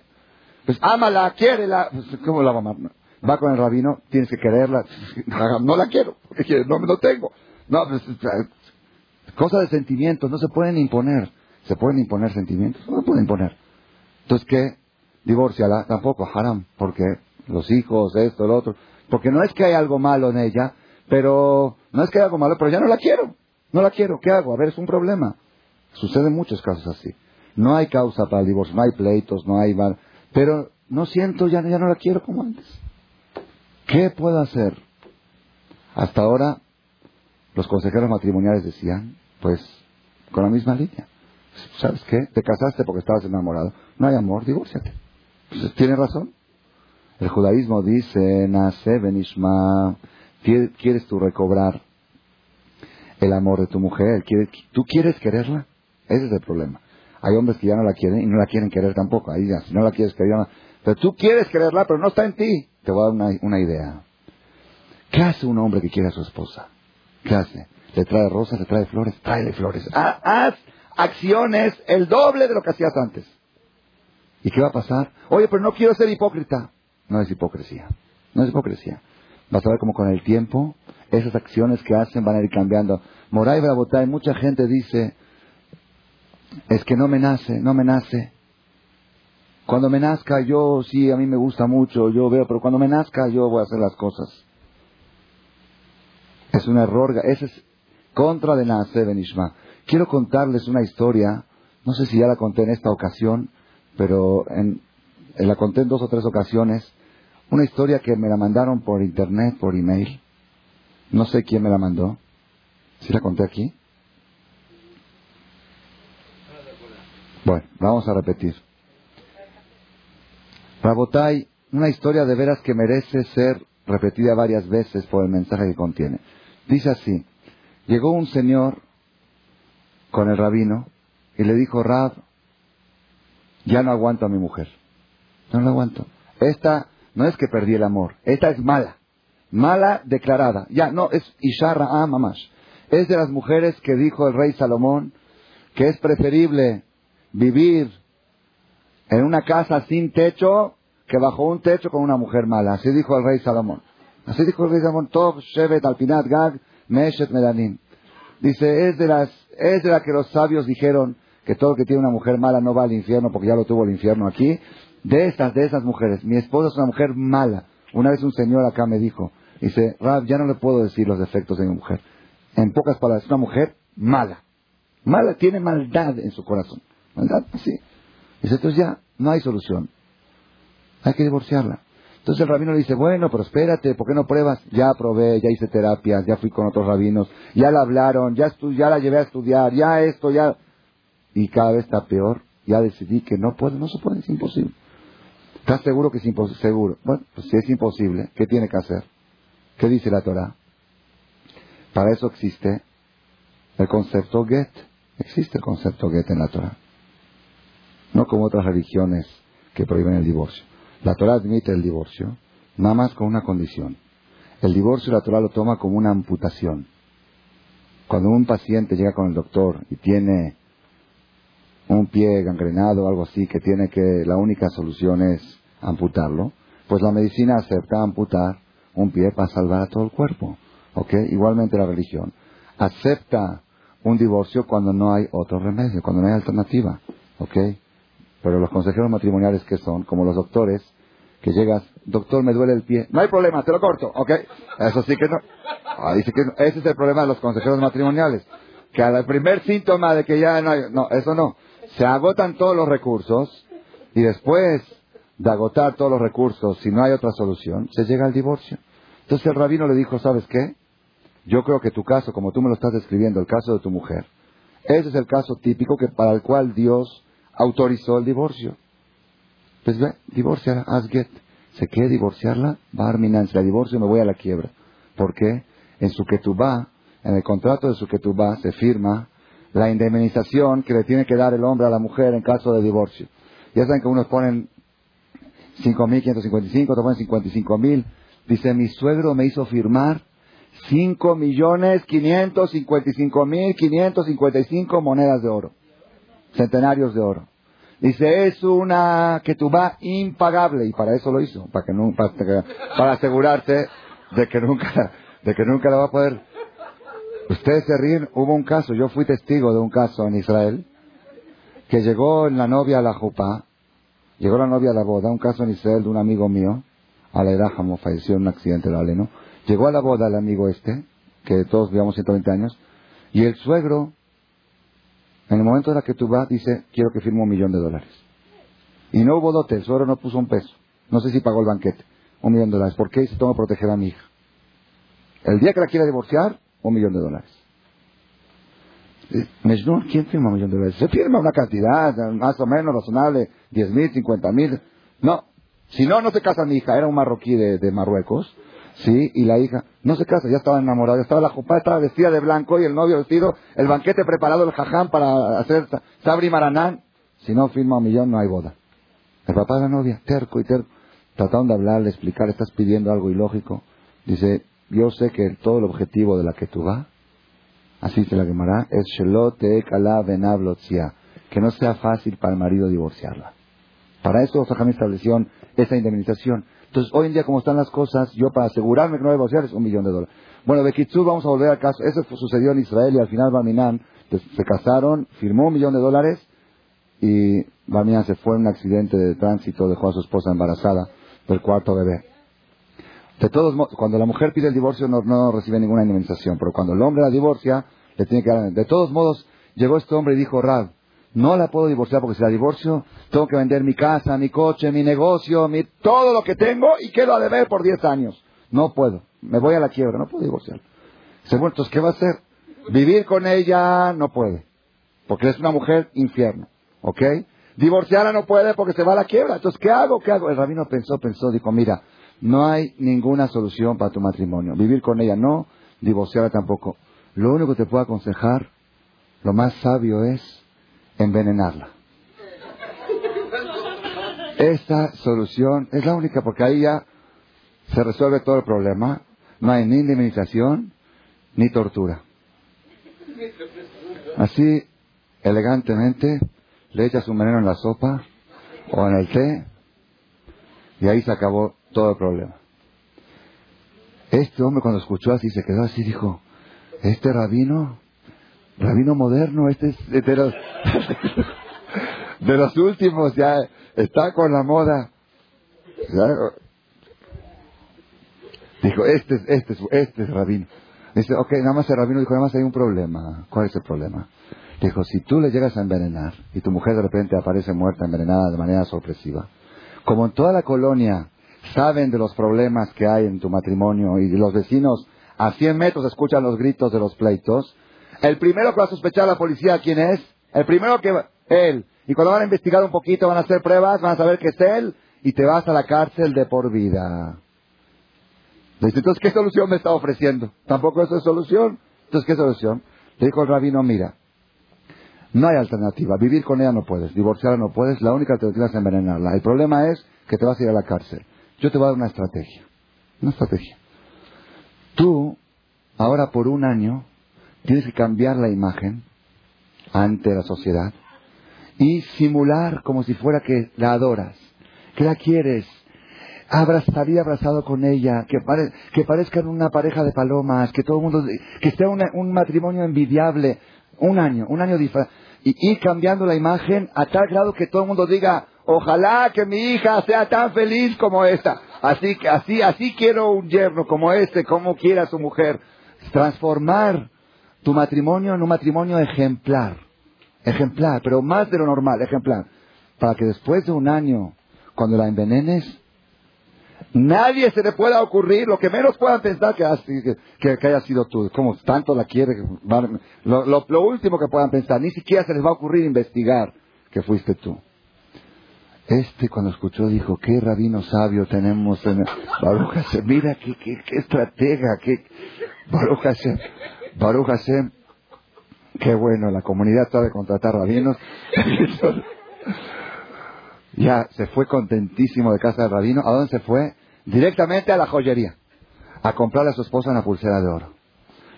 Pues ámala, quiérela. Pues, ¿Cómo la va a amar? Va con el rabino, tienes que quererla. No la quiero, porque no, no tengo. No, pues, cosas de sentimientos no se pueden imponer. ¿Se pueden imponer sentimientos? No se pueden imponer. Entonces, ¿qué? Divórciala. Tampoco, haram. Porque los hijos, esto, lo otro. Porque no es que hay algo malo en ella, pero no es que hay algo malo, pero ya no la quiero. No la quiero. ¿Qué hago? A ver, es un problema. Suceden muchos casos así. No hay causa para el divorcio, no hay pleitos, no hay mal. Pero no siento, ya, ya no la quiero como antes. ¿Qué puedo hacer? Hasta ahora, los consejeros matrimoniales decían, pues, con la misma línea. ¿Sabes qué? Te casaste porque estabas enamorado. No hay amor, divórciate. Pues, tiene razón. El judaísmo dice, nace benishma, ¿quieres tú recobrar el amor de tu mujer? ¿Tú quieres quererla? Ese es el problema. Hay hombres que ya no la quieren y no la quieren querer tampoco. Ahí ya, si no la quieres querer, pero tú quieres quererla, pero no está en ti. Te voy a dar una, idea. ¿Qué hace un hombre que quiere a su esposa? ¿Qué hace? Le trae rosas, le trae flores, tráele flores. Ah, haz acciones el doble de lo que hacías antes. ¿Y qué va a pasar? Oye, pero no quiero ser hipócrita. No es hipocresía. No es hipocresía. Vas a ver cómo con el tiempo esas acciones que hacen van a ir cambiando. Moray Brabotay, mucha gente dice, es que no me nace, no me nace. Cuando me nazca yo, sí, a mí me gusta mucho, yo veo, pero cuando me nazca yo voy a hacer las cosas. Es un error, ese es contra de Nace Benishma. Quiero contarles una historia, no sé si ya la conté en esta ocasión, pero en, la conté en dos o tres ocasiones. Una historia que me la mandaron por internet, por email. No sé quién me la mandó. ¿Sí la conté aquí? Bueno, vamos a repetir. Rabotay, una historia de veras que merece ser repetida varias veces por el mensaje que contiene. Dice así, llegó un señor con el rabino y le dijo, Rab, ya no aguanto a mi mujer. No la aguanto. Esta no es que perdí el amor, esta es mala. Mala declarada. Ya, no, es Isharra ah, Mamash. Es de las mujeres que dijo el rey Salomón que es preferible vivir en una casa sin techo que bajo un techo con una mujer mala. Así dijo el rey Salomón. Así dijo el rey Salomón, Tov, Shevet, Alpinat, Gag, Meshet, Medanim. Dice, es de las, es de la que los sabios dijeron que todo el que tiene una mujer mala no va al infierno porque ya lo tuvo el infierno aquí. De estas, de esas mujeres. Mi esposa es una mujer mala. Una vez un señor acá me dijo, dice, Rab, ya no le puedo decir los defectos de mi mujer. En pocas palabras, es una mujer mala. Mala, tiene maldad en su corazón. Maldad, sí. Entonces ya, no hay solución. Hay que divorciarla. Entonces el rabino le dice, bueno, pero espérate, ¿por qué no pruebas? Ya probé, ya hice terapias, ya fui con otros rabinos, ya la hablaron, ya, ya la llevé a estudiar, ya esto, ya... Y cada vez está peor, ya decidí que no puede, no se puede, es imposible. ¿Estás seguro que es imposible? Seguro. Bueno, pues si es imposible, ¿qué tiene que hacer? ¿Qué dice la Torah? Para eso existe el concepto get. Existe el concepto get en la Torah. No como otras religiones que prohíben el divorcio. La Torah admite el divorcio, nada más con una condición. El divorcio la Torah lo toma como una amputación. Cuando un paciente llega con el doctor y tiene un pie gangrenado o algo así, que tiene que la única solución es amputarlo, pues la medicina acepta amputar un pie para salvar a todo el cuerpo. ¿Ok? Igualmente la religión acepta un divorcio cuando no hay otro remedio, cuando no hay alternativa. ¿Ok? Pero los consejeros matrimoniales que son, como los doctores, que llegas, doctor, me duele el pie. No hay problema, te lo corto, ¿ok? Eso sí que no. Ah, dice que Ese es el problema de los consejeros matrimoniales. Que al primer síntoma de que ya no hay... No, eso no. Se agotan todos los recursos y después de agotar todos los recursos, si no hay otra solución, se llega al divorcio. Entonces el rabino le dijo, ¿sabes qué? Yo creo que tu caso, como tú me lo estás describiendo, el caso de tu mujer, ese es el caso típico que para el cual Dios autorizó el divorcio. Pues ve, divorciala, haz get. ¿Se quiere divorciarla? Va a Si la divorcio me voy a la quiebra. ¿Por qué? En su va, en el contrato de su va, se firma la indemnización que le tiene que dar el hombre a la mujer en caso de divorcio. Ya saben que unos ponen 5.555, otros ponen 55.000. Dice, mi suegro me hizo firmar 5.555.555 monedas de oro centenarios de oro. Dice, es una va impagable, y para eso lo hizo, para, que no, para, asegurarse de que, nunca, de que nunca la va a poder. Ustedes se ríen, hubo un caso, yo fui testigo de un caso en Israel, que llegó la novia a la jupa, llegó la novia a la boda, un caso en Israel de un amigo mío, Alerajamo, falleció en un accidente de aleno, llegó a la boda el amigo este, que todos vivamos 120 años, y el suegro en el momento en la que tú vas, dice, quiero que firme un millón de dólares. Y no hubo dote, el suegro no puso un peso. No sé si pagó el banquete. un millón de dólares. ¿Por qué? Dice, tengo que proteger a mi hija. El día que la quiera divorciar, un millón de dólares. Mejnun, ¿quién firma un millón de dólares? Se firma una cantidad más o menos razonable, diez mil, cincuenta mil. No, si no, no se casa mi hija. Era un marroquí de, Marruecos, sí, y la hija no se casa, ya estaba enamorada, estaba la jupa, estaba vestida de blanco y el novio vestido, el banquete preparado, el jaján para hacer sabri maranán. Si no firma un millón, no hay boda. El papá de la novia, terco y terco, trataron de hablarle, explicar, estás pidiendo algo ilógico. Dice, yo sé que todo el objetivo de la que tú vas así se la quemará, es shelote kala que no sea fácil para el marido divorciarla. Para eso Sajam estableció esa indemnización. Entonces, hoy en día, como están las cosas, yo para asegurarme que no voy a divorciar es un millón de dólares. Bueno, de Kitsur vamos a volver al caso. Eso sucedió en Israel y al final Barminan se casaron, firmó un millón de dólares y Barminan se fue en un accidente de tránsito, dejó a su esposa embarazada del cuarto bebé. De todos modos, cuando la mujer pide el divorcio no, recibe ninguna indemnización, pero cuando el hombre la divorcia, le tiene que dar. De todos modos, llegó este hombre y dijo, Rab, no la puedo divorciar porque si la divorcio, tengo que vender mi casa, mi coche, mi negocio, mi, todo lo que tengo y quedo a deber por 10 años. No puedo. Me voy a la quiebra, no puedo divorciar. Bueno, entonces, ¿qué va a hacer? Vivir con ella no puede, porque es una mujer infierno. ¿Ok? Divorciarla no puede porque se va a la quiebra. Entonces, ¿qué hago? ¿Qué hago? El rabino pensó, pensó, dijo, mira, no hay ninguna solución para tu matrimonio. Vivir con ella no, divorciarla tampoco. Lo único que te puedo aconsejar, lo más sabio es envenenarla. Esta solución es la única porque ahí ya se resuelve todo el problema. No hay ni indemnización ni tortura. Así, elegantemente, le echas un veneno en la sopa o en el té y ahí se acabó todo el problema. Este hombre cuando escuchó así se quedó así, dijo, este rabino, rabino moderno, este es de los, de los últimos, ya está con la moda. Dijo, este es, este es, este es rabino. Dice, ok, nada más el rabino dijo, nada más hay un problema. ¿Cuál es el problema? Dijo, si tú le llegas a envenenar y tu mujer de repente aparece muerta, envenenada de manera sorpresiva, como en toda la colonia saben de los problemas que hay en tu matrimonio y los vecinos a 100 metros escuchan los gritos de los pleitos, el primero que va a sospechar a la policía, ¿quién es? El primero que... Él. Y cuando van a investigar un poquito, van a hacer pruebas, van a saber que es él y te vas a la cárcel de por vida. entonces, ¿qué solución me está ofreciendo? Tampoco eso es solución. Entonces, ¿qué solución? Le dijo el rabino, mira, no hay alternativa. Vivir con ella no puedes, divorciarla no puedes, la única alternativa es envenenarla. El problema es que te vas a ir a la cárcel. Yo te voy a dar una estrategia. Una estrategia. Tú, ahora por un año, tienes que cambiar la imagen ante la sociedad y simular como si fuera que la adoras, que la quieres, abrazaría abrazado con ella, que, pare, que parezcan una pareja de palomas, que todo el mundo, que sea un matrimonio envidiable, un año, un año y ir cambiando la imagen a tal grado que todo el mundo diga, Ojalá que mi hija sea tan feliz como esta. Así que así, así quiero un yerno como este, como quiera su mujer. Transformar tu matrimonio en un matrimonio ejemplar. Ejemplar, pero más de lo normal, ejemplar. Para que después de un año, cuando la envenenes, nadie se le pueda ocurrir, lo que menos puedan pensar que, que, haya sido tú. Como tanto la quiere. Lo, lo último que puedan pensar, ni siquiera se les va a ocurrir investigar que fuiste tú. Este cuando escuchó dijo, qué rabino sabio tenemos en Baruch Hashem, mira qué, qué, qué estratega, qué Baruch Baruch Hashem, qué bueno, la comunidad sabe contratar rabinos. ya se fue contentísimo de casa del rabino, ¿a dónde se fue? Directamente a la joyería, a comprarle a su esposa una pulsera de oro.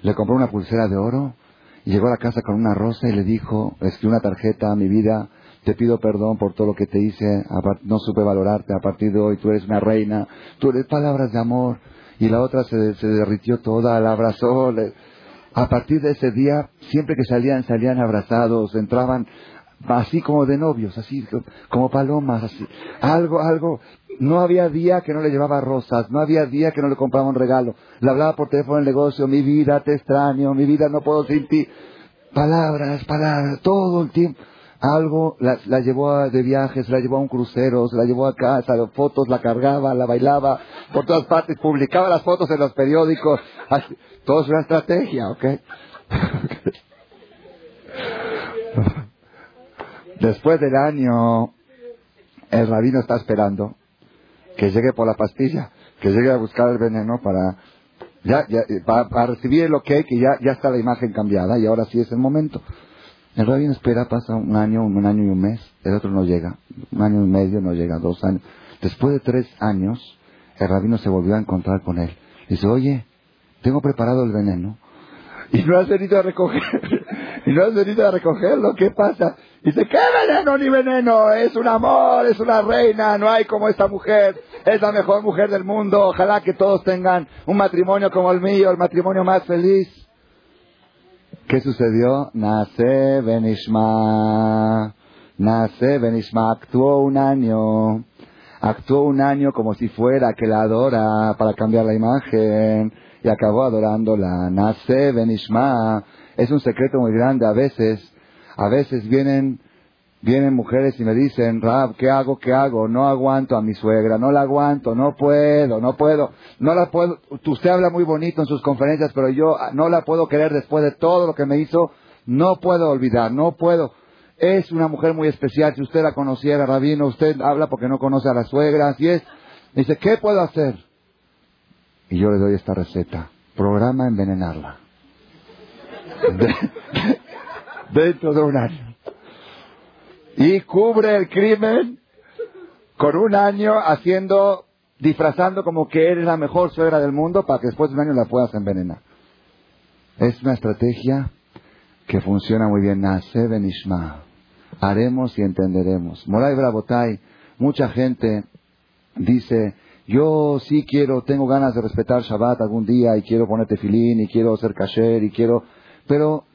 Le compró una pulsera de oro y llegó a la casa con una rosa y le dijo, escribió una tarjeta, a mi vida, te pido perdón por todo lo que te hice, no supe valorarte, a partir de hoy tú eres una reina, tú eres palabras de amor. Y la otra se, derritió toda, la abrazó. A partir de ese día, siempre que salían, salían abrazados, entraban así como de novios, así como palomas, así. Algo, algo. No había día que no le llevaba rosas, no había día que no le compraba un regalo. Le hablaba por teléfono en el negocio, mi vida te extraño, mi vida no puedo sin ti. Palabras, palabras, todo el tiempo. Algo, la, llevó de viajes, la llevó a un crucero, se la llevó a casa, fotos, la cargaba, la bailaba por todas partes, publicaba las fotos en los periódicos. todo es una estrategia, ¿ok? Después del año, el rabino está esperando que llegue por la pastilla, que llegue a buscar el veneno para, ya, ya, para, recibir el ok, que ya, ya está la imagen cambiada y ahora sí es el momento. El rabino espera, pasa un año, un año y un mes, el otro no llega, un año y medio no llega, dos años. Después de tres años, el rabino se volvió a encontrar con él. Dice, oye, tengo preparado el veneno. Y no has venido a recoger, y no has venido a recogerlo, ¿qué pasa? Dice, ¿qué veneno ni veneno? Es un amor, es una reina, no hay como esta mujer, es la mejor mujer del mundo, ojalá que todos tengan un matrimonio como el mío, el matrimonio más feliz. ¿Qué sucedió? Nace Benishma. Nace Benishma. Actuó un año. Actuó un año como si fuera que la adora para cambiar la imagen. Y acabó adorándola. Nace Benishma. Es un secreto muy grande. A veces, a veces vienen Vienen mujeres y me dicen, Rab, ¿qué hago? ¿Qué hago? No aguanto a mi suegra, no la aguanto, no puedo, no puedo, no la puedo. Usted habla muy bonito en sus conferencias, pero yo no la puedo querer después de todo lo que me hizo. No puedo olvidar, no puedo. Es una mujer muy especial. Si usted la conociera, Rabino, usted habla porque no conoce a la suegra. Así es. dice, ¿qué puedo hacer? Y yo le doy esta receta. Programa envenenarla. dentro de un año y cubre el crimen con un año haciendo, disfrazando como que eres la mejor suegra del mundo para que después de un año la puedas envenenar. Es una estrategia que funciona muy bien. Nace Benishma. Haremos y entenderemos. Moray Brabotay, mucha gente dice, yo sí quiero, tengo ganas de respetar Shabbat algún día y quiero ponerte filín y quiero ser kasher y quiero, pero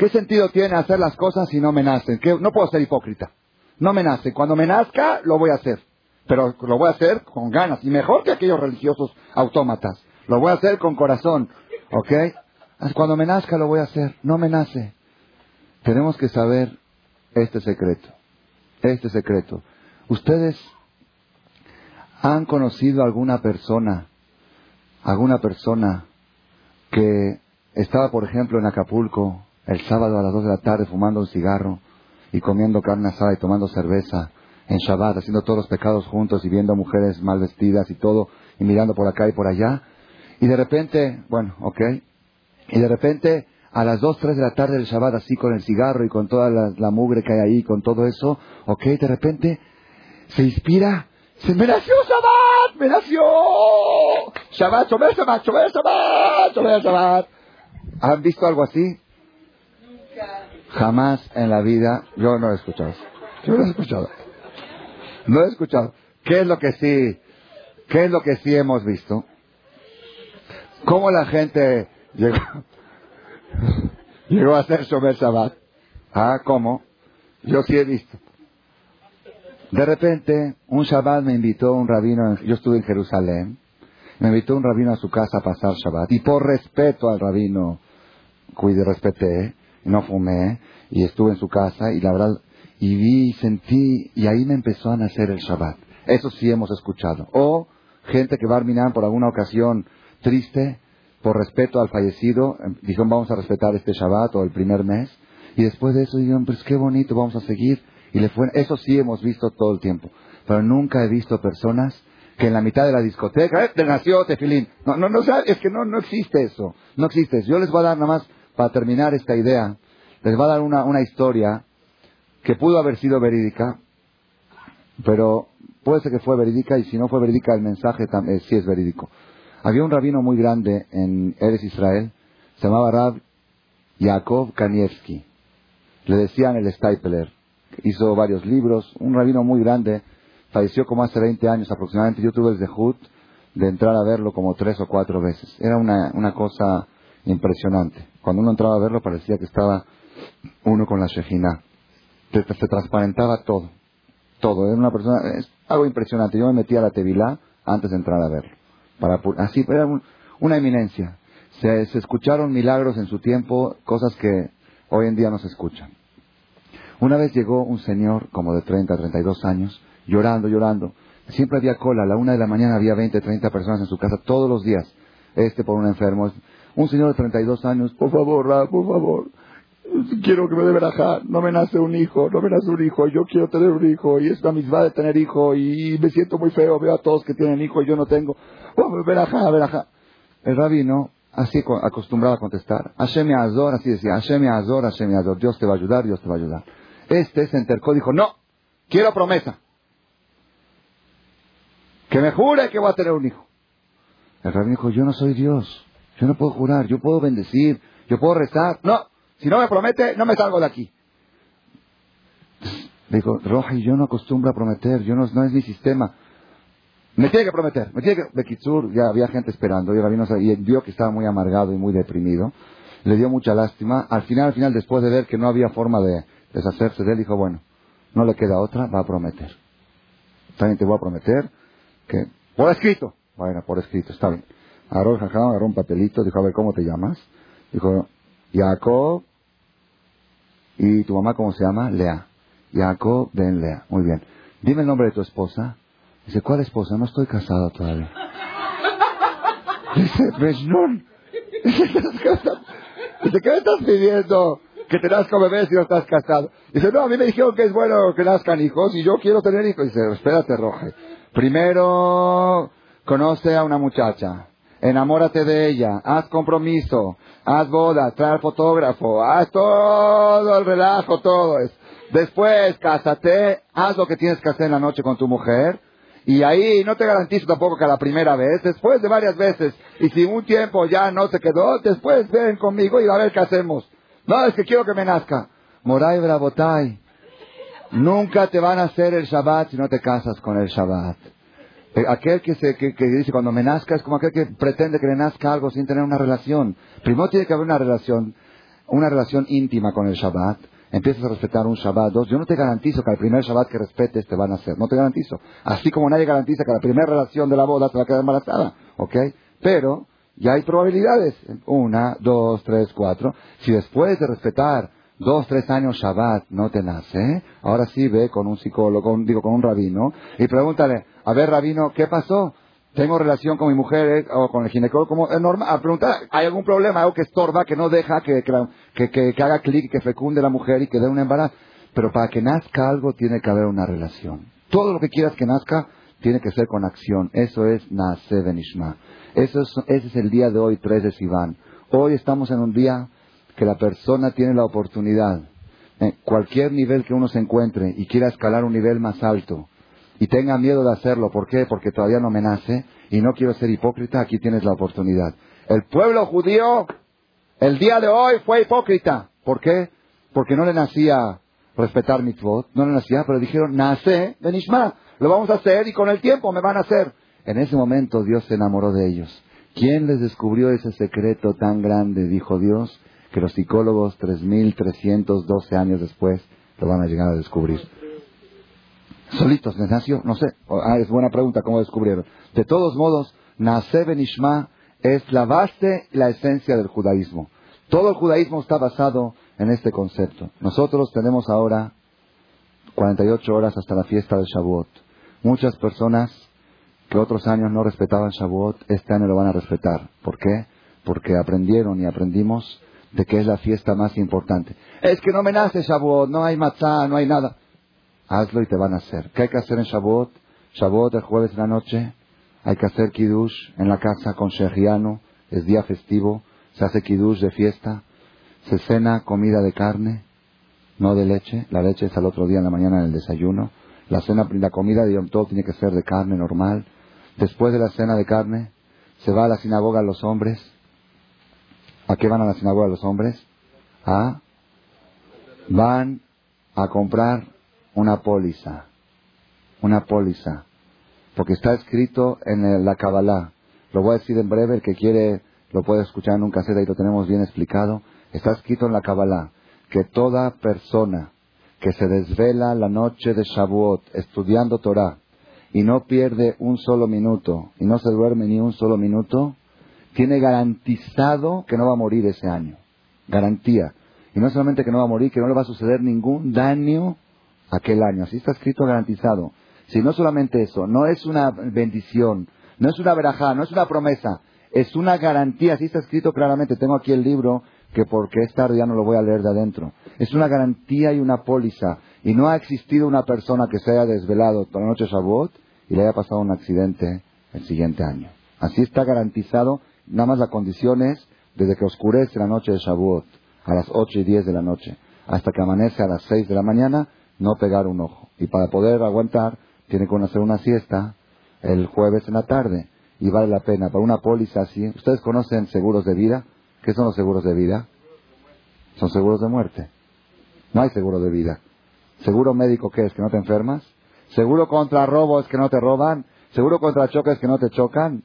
¿Qué sentido tiene hacer las cosas si no me nacen? No puedo ser hipócrita. No me nace. Cuando me nazca, lo voy a hacer. Pero lo voy a hacer con ganas. Y mejor que aquellos religiosos autómatas. Lo voy a hacer con corazón. ¿Ok? Cuando me nazca, lo voy a hacer. No me nace. Tenemos que saber este secreto. Este secreto. Ustedes han conocido alguna persona, alguna persona que estaba, por ejemplo, en Acapulco el sábado a las dos de la tarde fumando un cigarro y comiendo carne asada y tomando cerveza en Shabbat, haciendo todos los pecados juntos y viendo mujeres mal vestidas y todo, y mirando por acá y por allá. Y de repente, bueno, ok, y de repente a las dos, tres de la tarde del Shabbat, así con el cigarro y con toda la, mugre que hay ahí, con todo eso, ok, de repente se inspira, se me nació Shabbat, me nació Shabbat, Shabbat, Shabbat, Shabbat, Shabbat, Shabbat. ¿Han visto algo así? Jamás en la vida, yo no he escuchado. Yo no he escuchado. No he escuchado. ¿Qué es lo que sí, qué es lo que sí hemos visto? ¿Cómo la gente llegó, a hacer Shomer Shabbat? Ah, ¿cómo? Yo sí he visto. De repente, un Shabbat me invitó un rabino, yo estuve en Jerusalén, me invitó un rabino a su casa a pasar Shabbat. Y por respeto al rabino, cuide, respeté, no fumé y estuve en su casa y la verdad, y vi, sentí, y ahí me empezó a nacer el Shabbat. Eso sí hemos escuchado. O gente que va a por alguna ocasión triste, por respeto al fallecido, em, dijeron vamos a respetar este Shabbat o el primer mes, y después de eso dijeron, pues qué bonito, vamos a seguir. Y le fue, eso sí hemos visto todo el tiempo. Pero nunca he visto personas que en la mitad de la discoteca, eh, nació Tefilín. No, no, no, es que no, no existe eso. No existe. Yo les voy a dar nada más para terminar esta idea, les va a dar una, una historia que pudo haber sido verídica, pero puede ser que fue verídica y si no fue verídica el mensaje también eh, sí es verídico. Había un rabino muy grande en Eres Israel, se llamaba Rab Yaakov Kanievski. Le decían el Stapler. Hizo varios libros, un rabino muy grande, falleció como hace 20 años aproximadamente. Yo tuve el dejut de entrar a verlo como tres o cuatro veces. Era una, una cosa impresionante. Cuando uno entraba a verlo parecía que estaba uno con la Shejina. Se, transparentaba todo. Todo. Era una persona, es algo impresionante. Yo me metí a la Tevilá antes de entrar a verlo. Para, así, era una eminencia. Se, se escucharon milagros en su tiempo, cosas que hoy en día no se escuchan. Una vez llegó un señor, como de 30, 32 años, llorando, llorando. Siempre había cola, a la una de la mañana había 20, 30 personas en su casa todos los días. Este por un enfermo. Un señor de 32 años, por favor, por favor, quiero que me dé verajá, no me nace un hijo, no me nace un hijo, yo quiero tener un hijo, y es una misma de tener hijo, y me siento muy feo, veo a todos que tienen hijo y yo no tengo. Oh, verajá, verajá. El rabino, así acostumbraba a contestar, Hashem Azor, así decía, Hashem Azor, Hashem Azor, Dios te va a ayudar, Dios te va a ayudar. Este se entercó, dijo, no, quiero promesa. Que me jure que voy a tener un hijo. El rabino dijo, yo no soy Dios, yo no puedo jurar, yo puedo bendecir, yo puedo rezar. No, si no me promete, no me salgo de aquí. Le dijo, Roja, yo no acostumbro a prometer, yo no, no es mi sistema. Me tiene que prometer, me tiene que... Bekitsur, ya había gente esperando, y, rabino, y vio que estaba muy amargado y muy deprimido. Le dio mucha lástima. Al final, al final, después de ver que no había forma de deshacerse de él, dijo, bueno, no le queda otra, va a prometer. También te voy a prometer que... Por escrito. Bueno, por escrito, está bien. Agarró el agarró un papelito, dijo, a ver, ¿cómo te llamas? Dijo, Jacob ¿Y tu mamá cómo se llama? Lea. Jacob Ben Lea. Muy bien. Dime el nombre de tu esposa. Dice, ¿cuál esposa? No estoy casado todavía. Dice, Mejnun. Dice, ¿qué me estás pidiendo? Que te nazca bebé si no estás casado. Dice, no, a mí me dijeron que es bueno que nazcan hijos y yo quiero tener hijos. Dice, espérate, Roge. Primero, conoce a una muchacha. Enamórate de ella. Haz compromiso haz boda, trae fotógrafo, haz todo el relajo, todo eso. Después, cásate, haz lo que tienes que hacer en la noche con tu mujer. Y ahí no te garantizo tampoco que la primera vez, después de varias veces, y si un tiempo ya no se quedó, después ven conmigo y a ver qué hacemos. No, es que quiero que me nazca. Moray Brabotay, nunca te van a hacer el Shabbat si no te casas con el Shabbat. Eh, aquel que, se, que, dice cuando me nazca es como aquel que pretende que le nazca algo sin tener una relación. Primero tiene que haber una relación, una relación íntima con el Shabbat. Empiezas a respetar un Shabbat. Dos, yo no te garantizo que al primer Shabbat que respetes te van a hacer. No te garantizo. Así como nadie garantiza que la primera relación de la boda te va a quedar embarazada. ¿Ok? Pero ya hay probabilidades. Una, dos, tres, cuatro. Si después de respetar dos, tres años Shabbat no te nace, ahora sí ve con un psicólogo, digo con un rabino, y pregúntale, a ver rabino, ¿qué pasó? Tengo relación con mi mujer eh, o con el ginecólogo, como es normal, a preguntar, ¿hay algún problema, algo que estorba, que no deja que, que, haga clic, que fecunde la mujer y que dé un embarazo? Pero para que nazca algo tiene que haber una relación. Todo lo que quieras que nazca tiene que ser con acción. Eso es Naase Benishma. Eso es, ese es el día de hoy, 3 de Sivan. Hoy estamos en un día que la persona tiene la oportunidad, en cualquier nivel que uno se encuentre y quiera escalar un nivel más alto y tenga miedo de hacerlo, ¿por qué? Porque todavía no me nace y no quiero ser hipócrita, aquí tienes la oportunidad. El pueblo judío el día de hoy fue hipócrita. ¿Por qué? Porque no le nacía respetar mitzvot, no le nacía, pero dijeron, nace Benishma, lo vamos a hacer y con el tiempo me van a hacer. En ese momento Dios se enamoró de ellos. ¿Quién les descubrió ese secreto tan grande? Dijo Dios, que los psicólogos 3.312 años después lo van a llegar a descubrir. Solitos, ¿les? No sé. Ah, es buena pregunta, ¿cómo descubrieron? De todos modos, Nace Benishma es la base, la esencia del judaísmo. Todo el judaísmo está basado en este concepto. Nosotros tenemos ahora 48 horas hasta la fiesta de Shavuot. Muchas personas que otros años no respetaban Shavuot, este año lo van a respetar. ¿Por qué? Porque aprendieron y aprendimos de que es la fiesta más importante. Es que no me nace Shavuot, no hay matzah, no hay nada. Hazlo y te van a hacer. ¿Qué hay que hacer en Shavuot? Shavuot el jueves de la noche, hay que hacer kiddush en la casa con Shehiano, es día festivo, se hace kiddush de fiesta, se cena comida de carne, no de leche, la leche es al otro día en la mañana en el desayuno, la cena, la comida de Yom Tov tiene que ser de carne normal, después de la cena de carne, se va a la sinagoga los hombres, ¿A qué van a la sinagoga los hombres? A van a comprar una póliza, una póliza, porque está escrito en la Kabbalah. Lo voy a decir en breve, el que quiere lo puede escuchar en un cassette y lo tenemos bien explicado. Está escrito en la Kabbalah que toda persona que se desvela la noche de Shavuot estudiando Torah y no pierde un solo minuto y no se duerme ni un solo minuto, tiene garantizado que no va a morir ese año. Garantía. Y no solamente que no va a morir, que no le va a suceder ningún daño aquel año. Así está escrito garantizado. Si no solamente eso, no es una bendición, no es una verajá, no es una promesa, es una garantía. Así está escrito claramente. Tengo aquí el libro que porque es tarde ya no lo voy a leer de adentro. Es una garantía y una póliza. Y no ha existido una persona que se haya desvelado toda la noche Shavuot y le haya pasado un accidente el siguiente año. Así está garantizado. Nada más la condición es desde que oscurece la noche de Shavuot a las 8 y 10 de la noche hasta que amanece a las 6 de la mañana, no pegar un ojo. Y para poder aguantar, tiene que hacer una siesta el jueves en la tarde. Y vale la pena. Para una póliza así, ¿ustedes conocen seguros de vida? ¿Qué son los seguros de vida? Son seguros de muerte. No hay seguro de vida. ¿Seguro médico qué es? ¿Que no te enfermas? ¿Seguro contra robos que no te roban? ¿Seguro contra choques que no te chocan?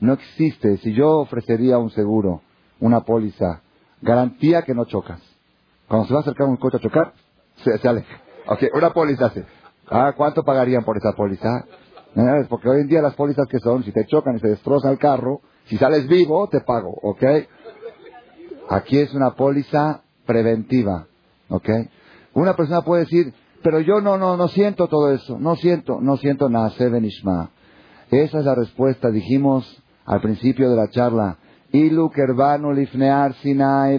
No existe. Si yo ofrecería un seguro, una póliza, garantía que no chocas. Cuando se va a acercar un coche a chocar, se, aleja. Ok, una póliza sí. Ah, ¿cuánto pagarían por esa póliza? Porque hoy en día las pólizas que son, si te chocan y se destroza el carro, si sales vivo, te pago, ¿ok? Aquí es una póliza preventiva, ¿ok? Una persona puede decir, pero yo no, no, no siento todo eso, no siento, no siento nada, Sevenishma. Esa es la respuesta, dijimos al principio de la charla. Ilu lifnear sinai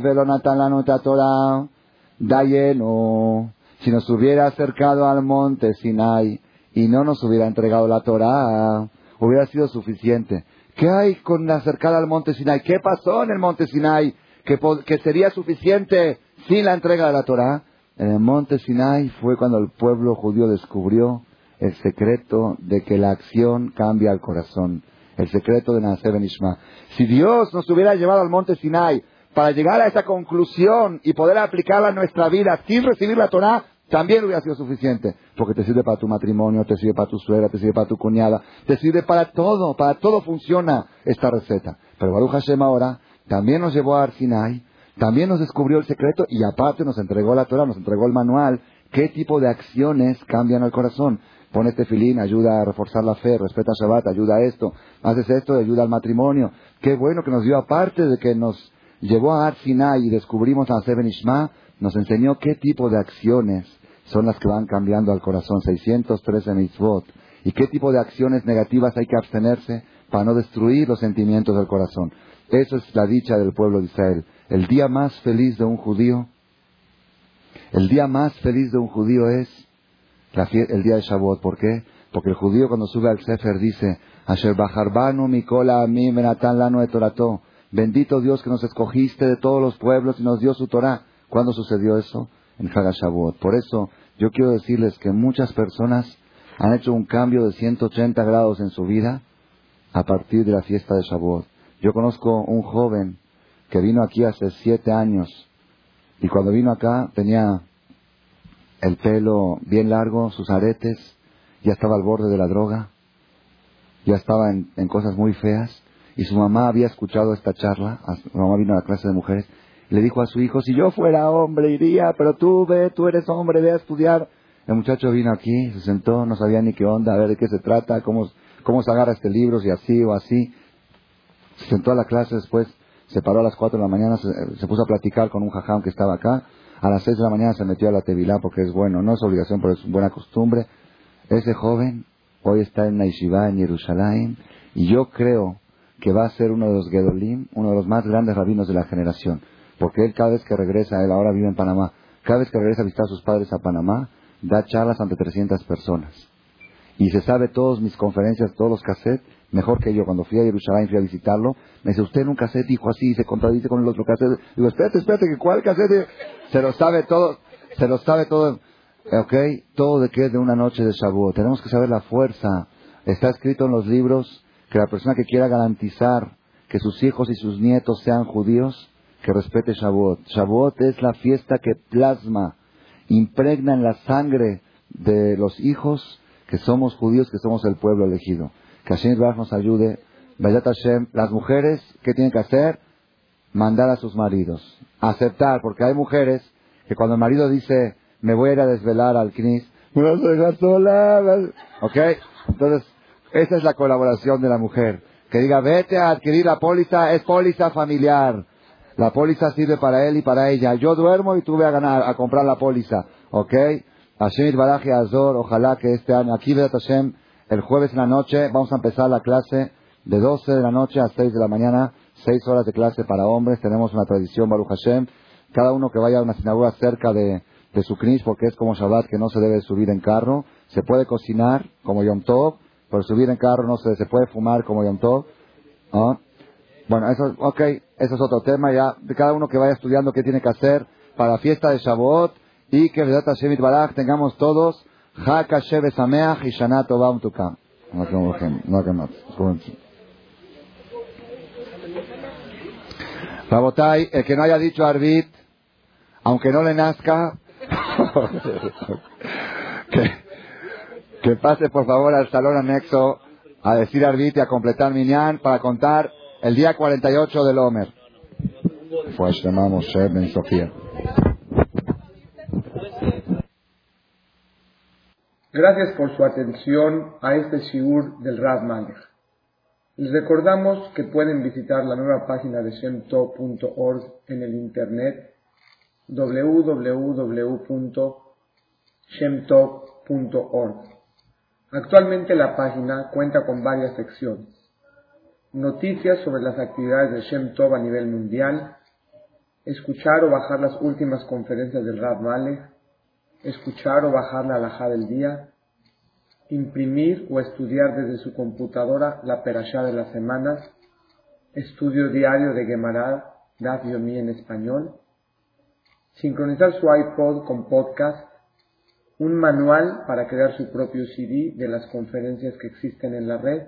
dayeno. Si nos hubiera acercado al monte Sinai y no nos hubiera entregado la Torah, hubiera sido suficiente. ¿Qué hay con la acercada al monte Sinai? ¿Qué pasó en el monte Sinai que, sería suficiente sin la entrega de la Torah? En el monte Sinai fue cuando el pueblo judío descubrió el secreto de que la acción cambia el corazón. El secreto de Nacer Ben Si Dios nos hubiera llevado al monte Sinai para llegar a esa conclusión y poder aplicarla a nuestra vida sin recibir la Torah, también hubiera sido suficiente. Porque te sirve para tu matrimonio, te sirve para tu suegra, te sirve para tu cuñada, te sirve para todo, para todo funciona esta receta. Pero Baruch Hashem ahora también nos llevó a Sinai, también nos descubrió el secreto y aparte nos entregó la Torah, nos entregó el manual, qué tipo de acciones cambian el corazón. Pone este filín, ayuda a reforzar la fe, respeta Shabbat, ayuda a esto, haces esto, ayuda al matrimonio. Qué bueno que nos dio, aparte de que nos llevó a Ar y descubrimos a Seben Ishma, nos enseñó qué tipo de acciones son las que van cambiando al corazón. 613 mitzvot. Y qué tipo de acciones negativas hay que abstenerse para no destruir los sentimientos del corazón. Eso es la dicha del pueblo de Israel. El día más feliz de un judío, el día más feliz de un judío es el día de Shavuot. ¿Por qué? Porque el judío cuando sube al Sefer dice, Asher Bajarbanu Mikola Ami Menatan Lanu Etorato. Bendito Dios que nos escogiste de todos los pueblos y nos dio su Torah. ¿Cuándo sucedió eso? En Shavuot. Por eso yo quiero decirles que muchas personas han hecho un cambio de 180 grados en su vida a partir de la fiesta de Shavuot. Yo conozco un joven que vino aquí hace siete años y cuando vino acá tenía el pelo bien largo, sus aretes, ya estaba al borde de la droga, ya estaba en cosas muy feas y su mamá había escuchado esta charla, su mamá vino a la clase de mujeres, le dijo a su hijo, si yo fuera hombre iría, pero tú ve, tú eres hombre, ve a estudiar. El muchacho vino aquí, se sentó, no sabía ni qué onda, a ver de qué se trata, cómo, cómo se agarra este libro, si así o así. Se sentó a la clase después, se paró a las cuatro de la mañana, se, puso a platicar con un jajam que estaba acá. A las seis de la mañana se metió a la tevilá porque es bueno, no es obligación, pero es buena costumbre. Ese joven hoy está en Naishivá, en Jerusalén, y yo creo que va a ser uno de los Gedolim, uno de los más grandes rabinos de la generación. Porque él cada vez que regresa, él ahora vive en Panamá, cada vez que regresa a visitar a sus padres a Panamá, da charlas ante 300 personas. Y se sabe todas mis conferencias, todos los cassettes, mejor que yo. Cuando fui a Jerusalén, fui a visitarlo, me dice, usted en un cassette dijo así, y se contradice con el otro cassette. Digo, espérate, espérate, que cuál cassette? Se lo sabe todo, se lo sabe todo. ¿Ok? Todo de que es de una noche de Shavuot. Tenemos que saber la fuerza. Está escrito en los libros que la persona que quiera garantizar que sus hijos y sus nietos sean judíos, que respete Shavuot. Shavuot es la fiesta que plasma, impregna en la sangre de los hijos que somos judíos, que somos el pueblo elegido. Que Hashem nos ayude. Hashem, las mujeres, ¿qué tienen que hacer? Mandar a sus maridos. Aceptar, porque hay mujeres que cuando el marido dice, me voy a ir a desvelar al Knis, me vas a dejar sola. ¿Ok? Entonces, esa es la colaboración de la mujer. Que diga, vete a adquirir la póliza, es póliza familiar. La póliza sirve para él y para ella. Yo duermo y tú ve a ganar, a comprar la póliza. ¿Ok? Hashem Baraji Azor, ojalá que este año, aquí Beat Hashem, el jueves en la noche, vamos a empezar la clase de 12 de la noche a 6 de la mañana, 6 horas de clase para hombres. Tenemos una tradición, Baruch Hashem. Cada uno que vaya a una sinagoga cerca de, de su knis, porque es como Shabbat que no se debe subir en carro. Se puede cocinar como Yom Tov, pero subir en carro no se, se puede fumar como Yom Tov. Bueno, eso, ok, eso es otro tema ya. De cada uno que vaya estudiando qué tiene que hacer para la fiesta de Shavuot y que Vedat Shemit Baraj tengamos todos Haka Sheve Sameach y Shana Tova Tukam. Rabotai, el que no haya dicho Arbit, aunque no le nazca, que, que pase por favor al salón anexo a decir Arbit y a completar Minyan para contar el día 48 del Homer. Pues llamamos Ben Sofía. Gracias por su atención a este shiur del Rav Malech. Les recordamos que pueden visitar la nueva página de shemtov.org en el internet www.shemtov.org. Actualmente la página cuenta con varias secciones noticias sobre las actividades de Shem Tov a nivel mundial, escuchar o bajar las últimas conferencias del Rab Malek, escuchar o bajar la alajá del día, imprimir o estudiar desde su computadora la perashá de las semanas, estudio diario de Gemara, Daf Yomi en español, sincronizar su iPod con podcast, un manual para crear su propio CD de las conferencias que existen en la red,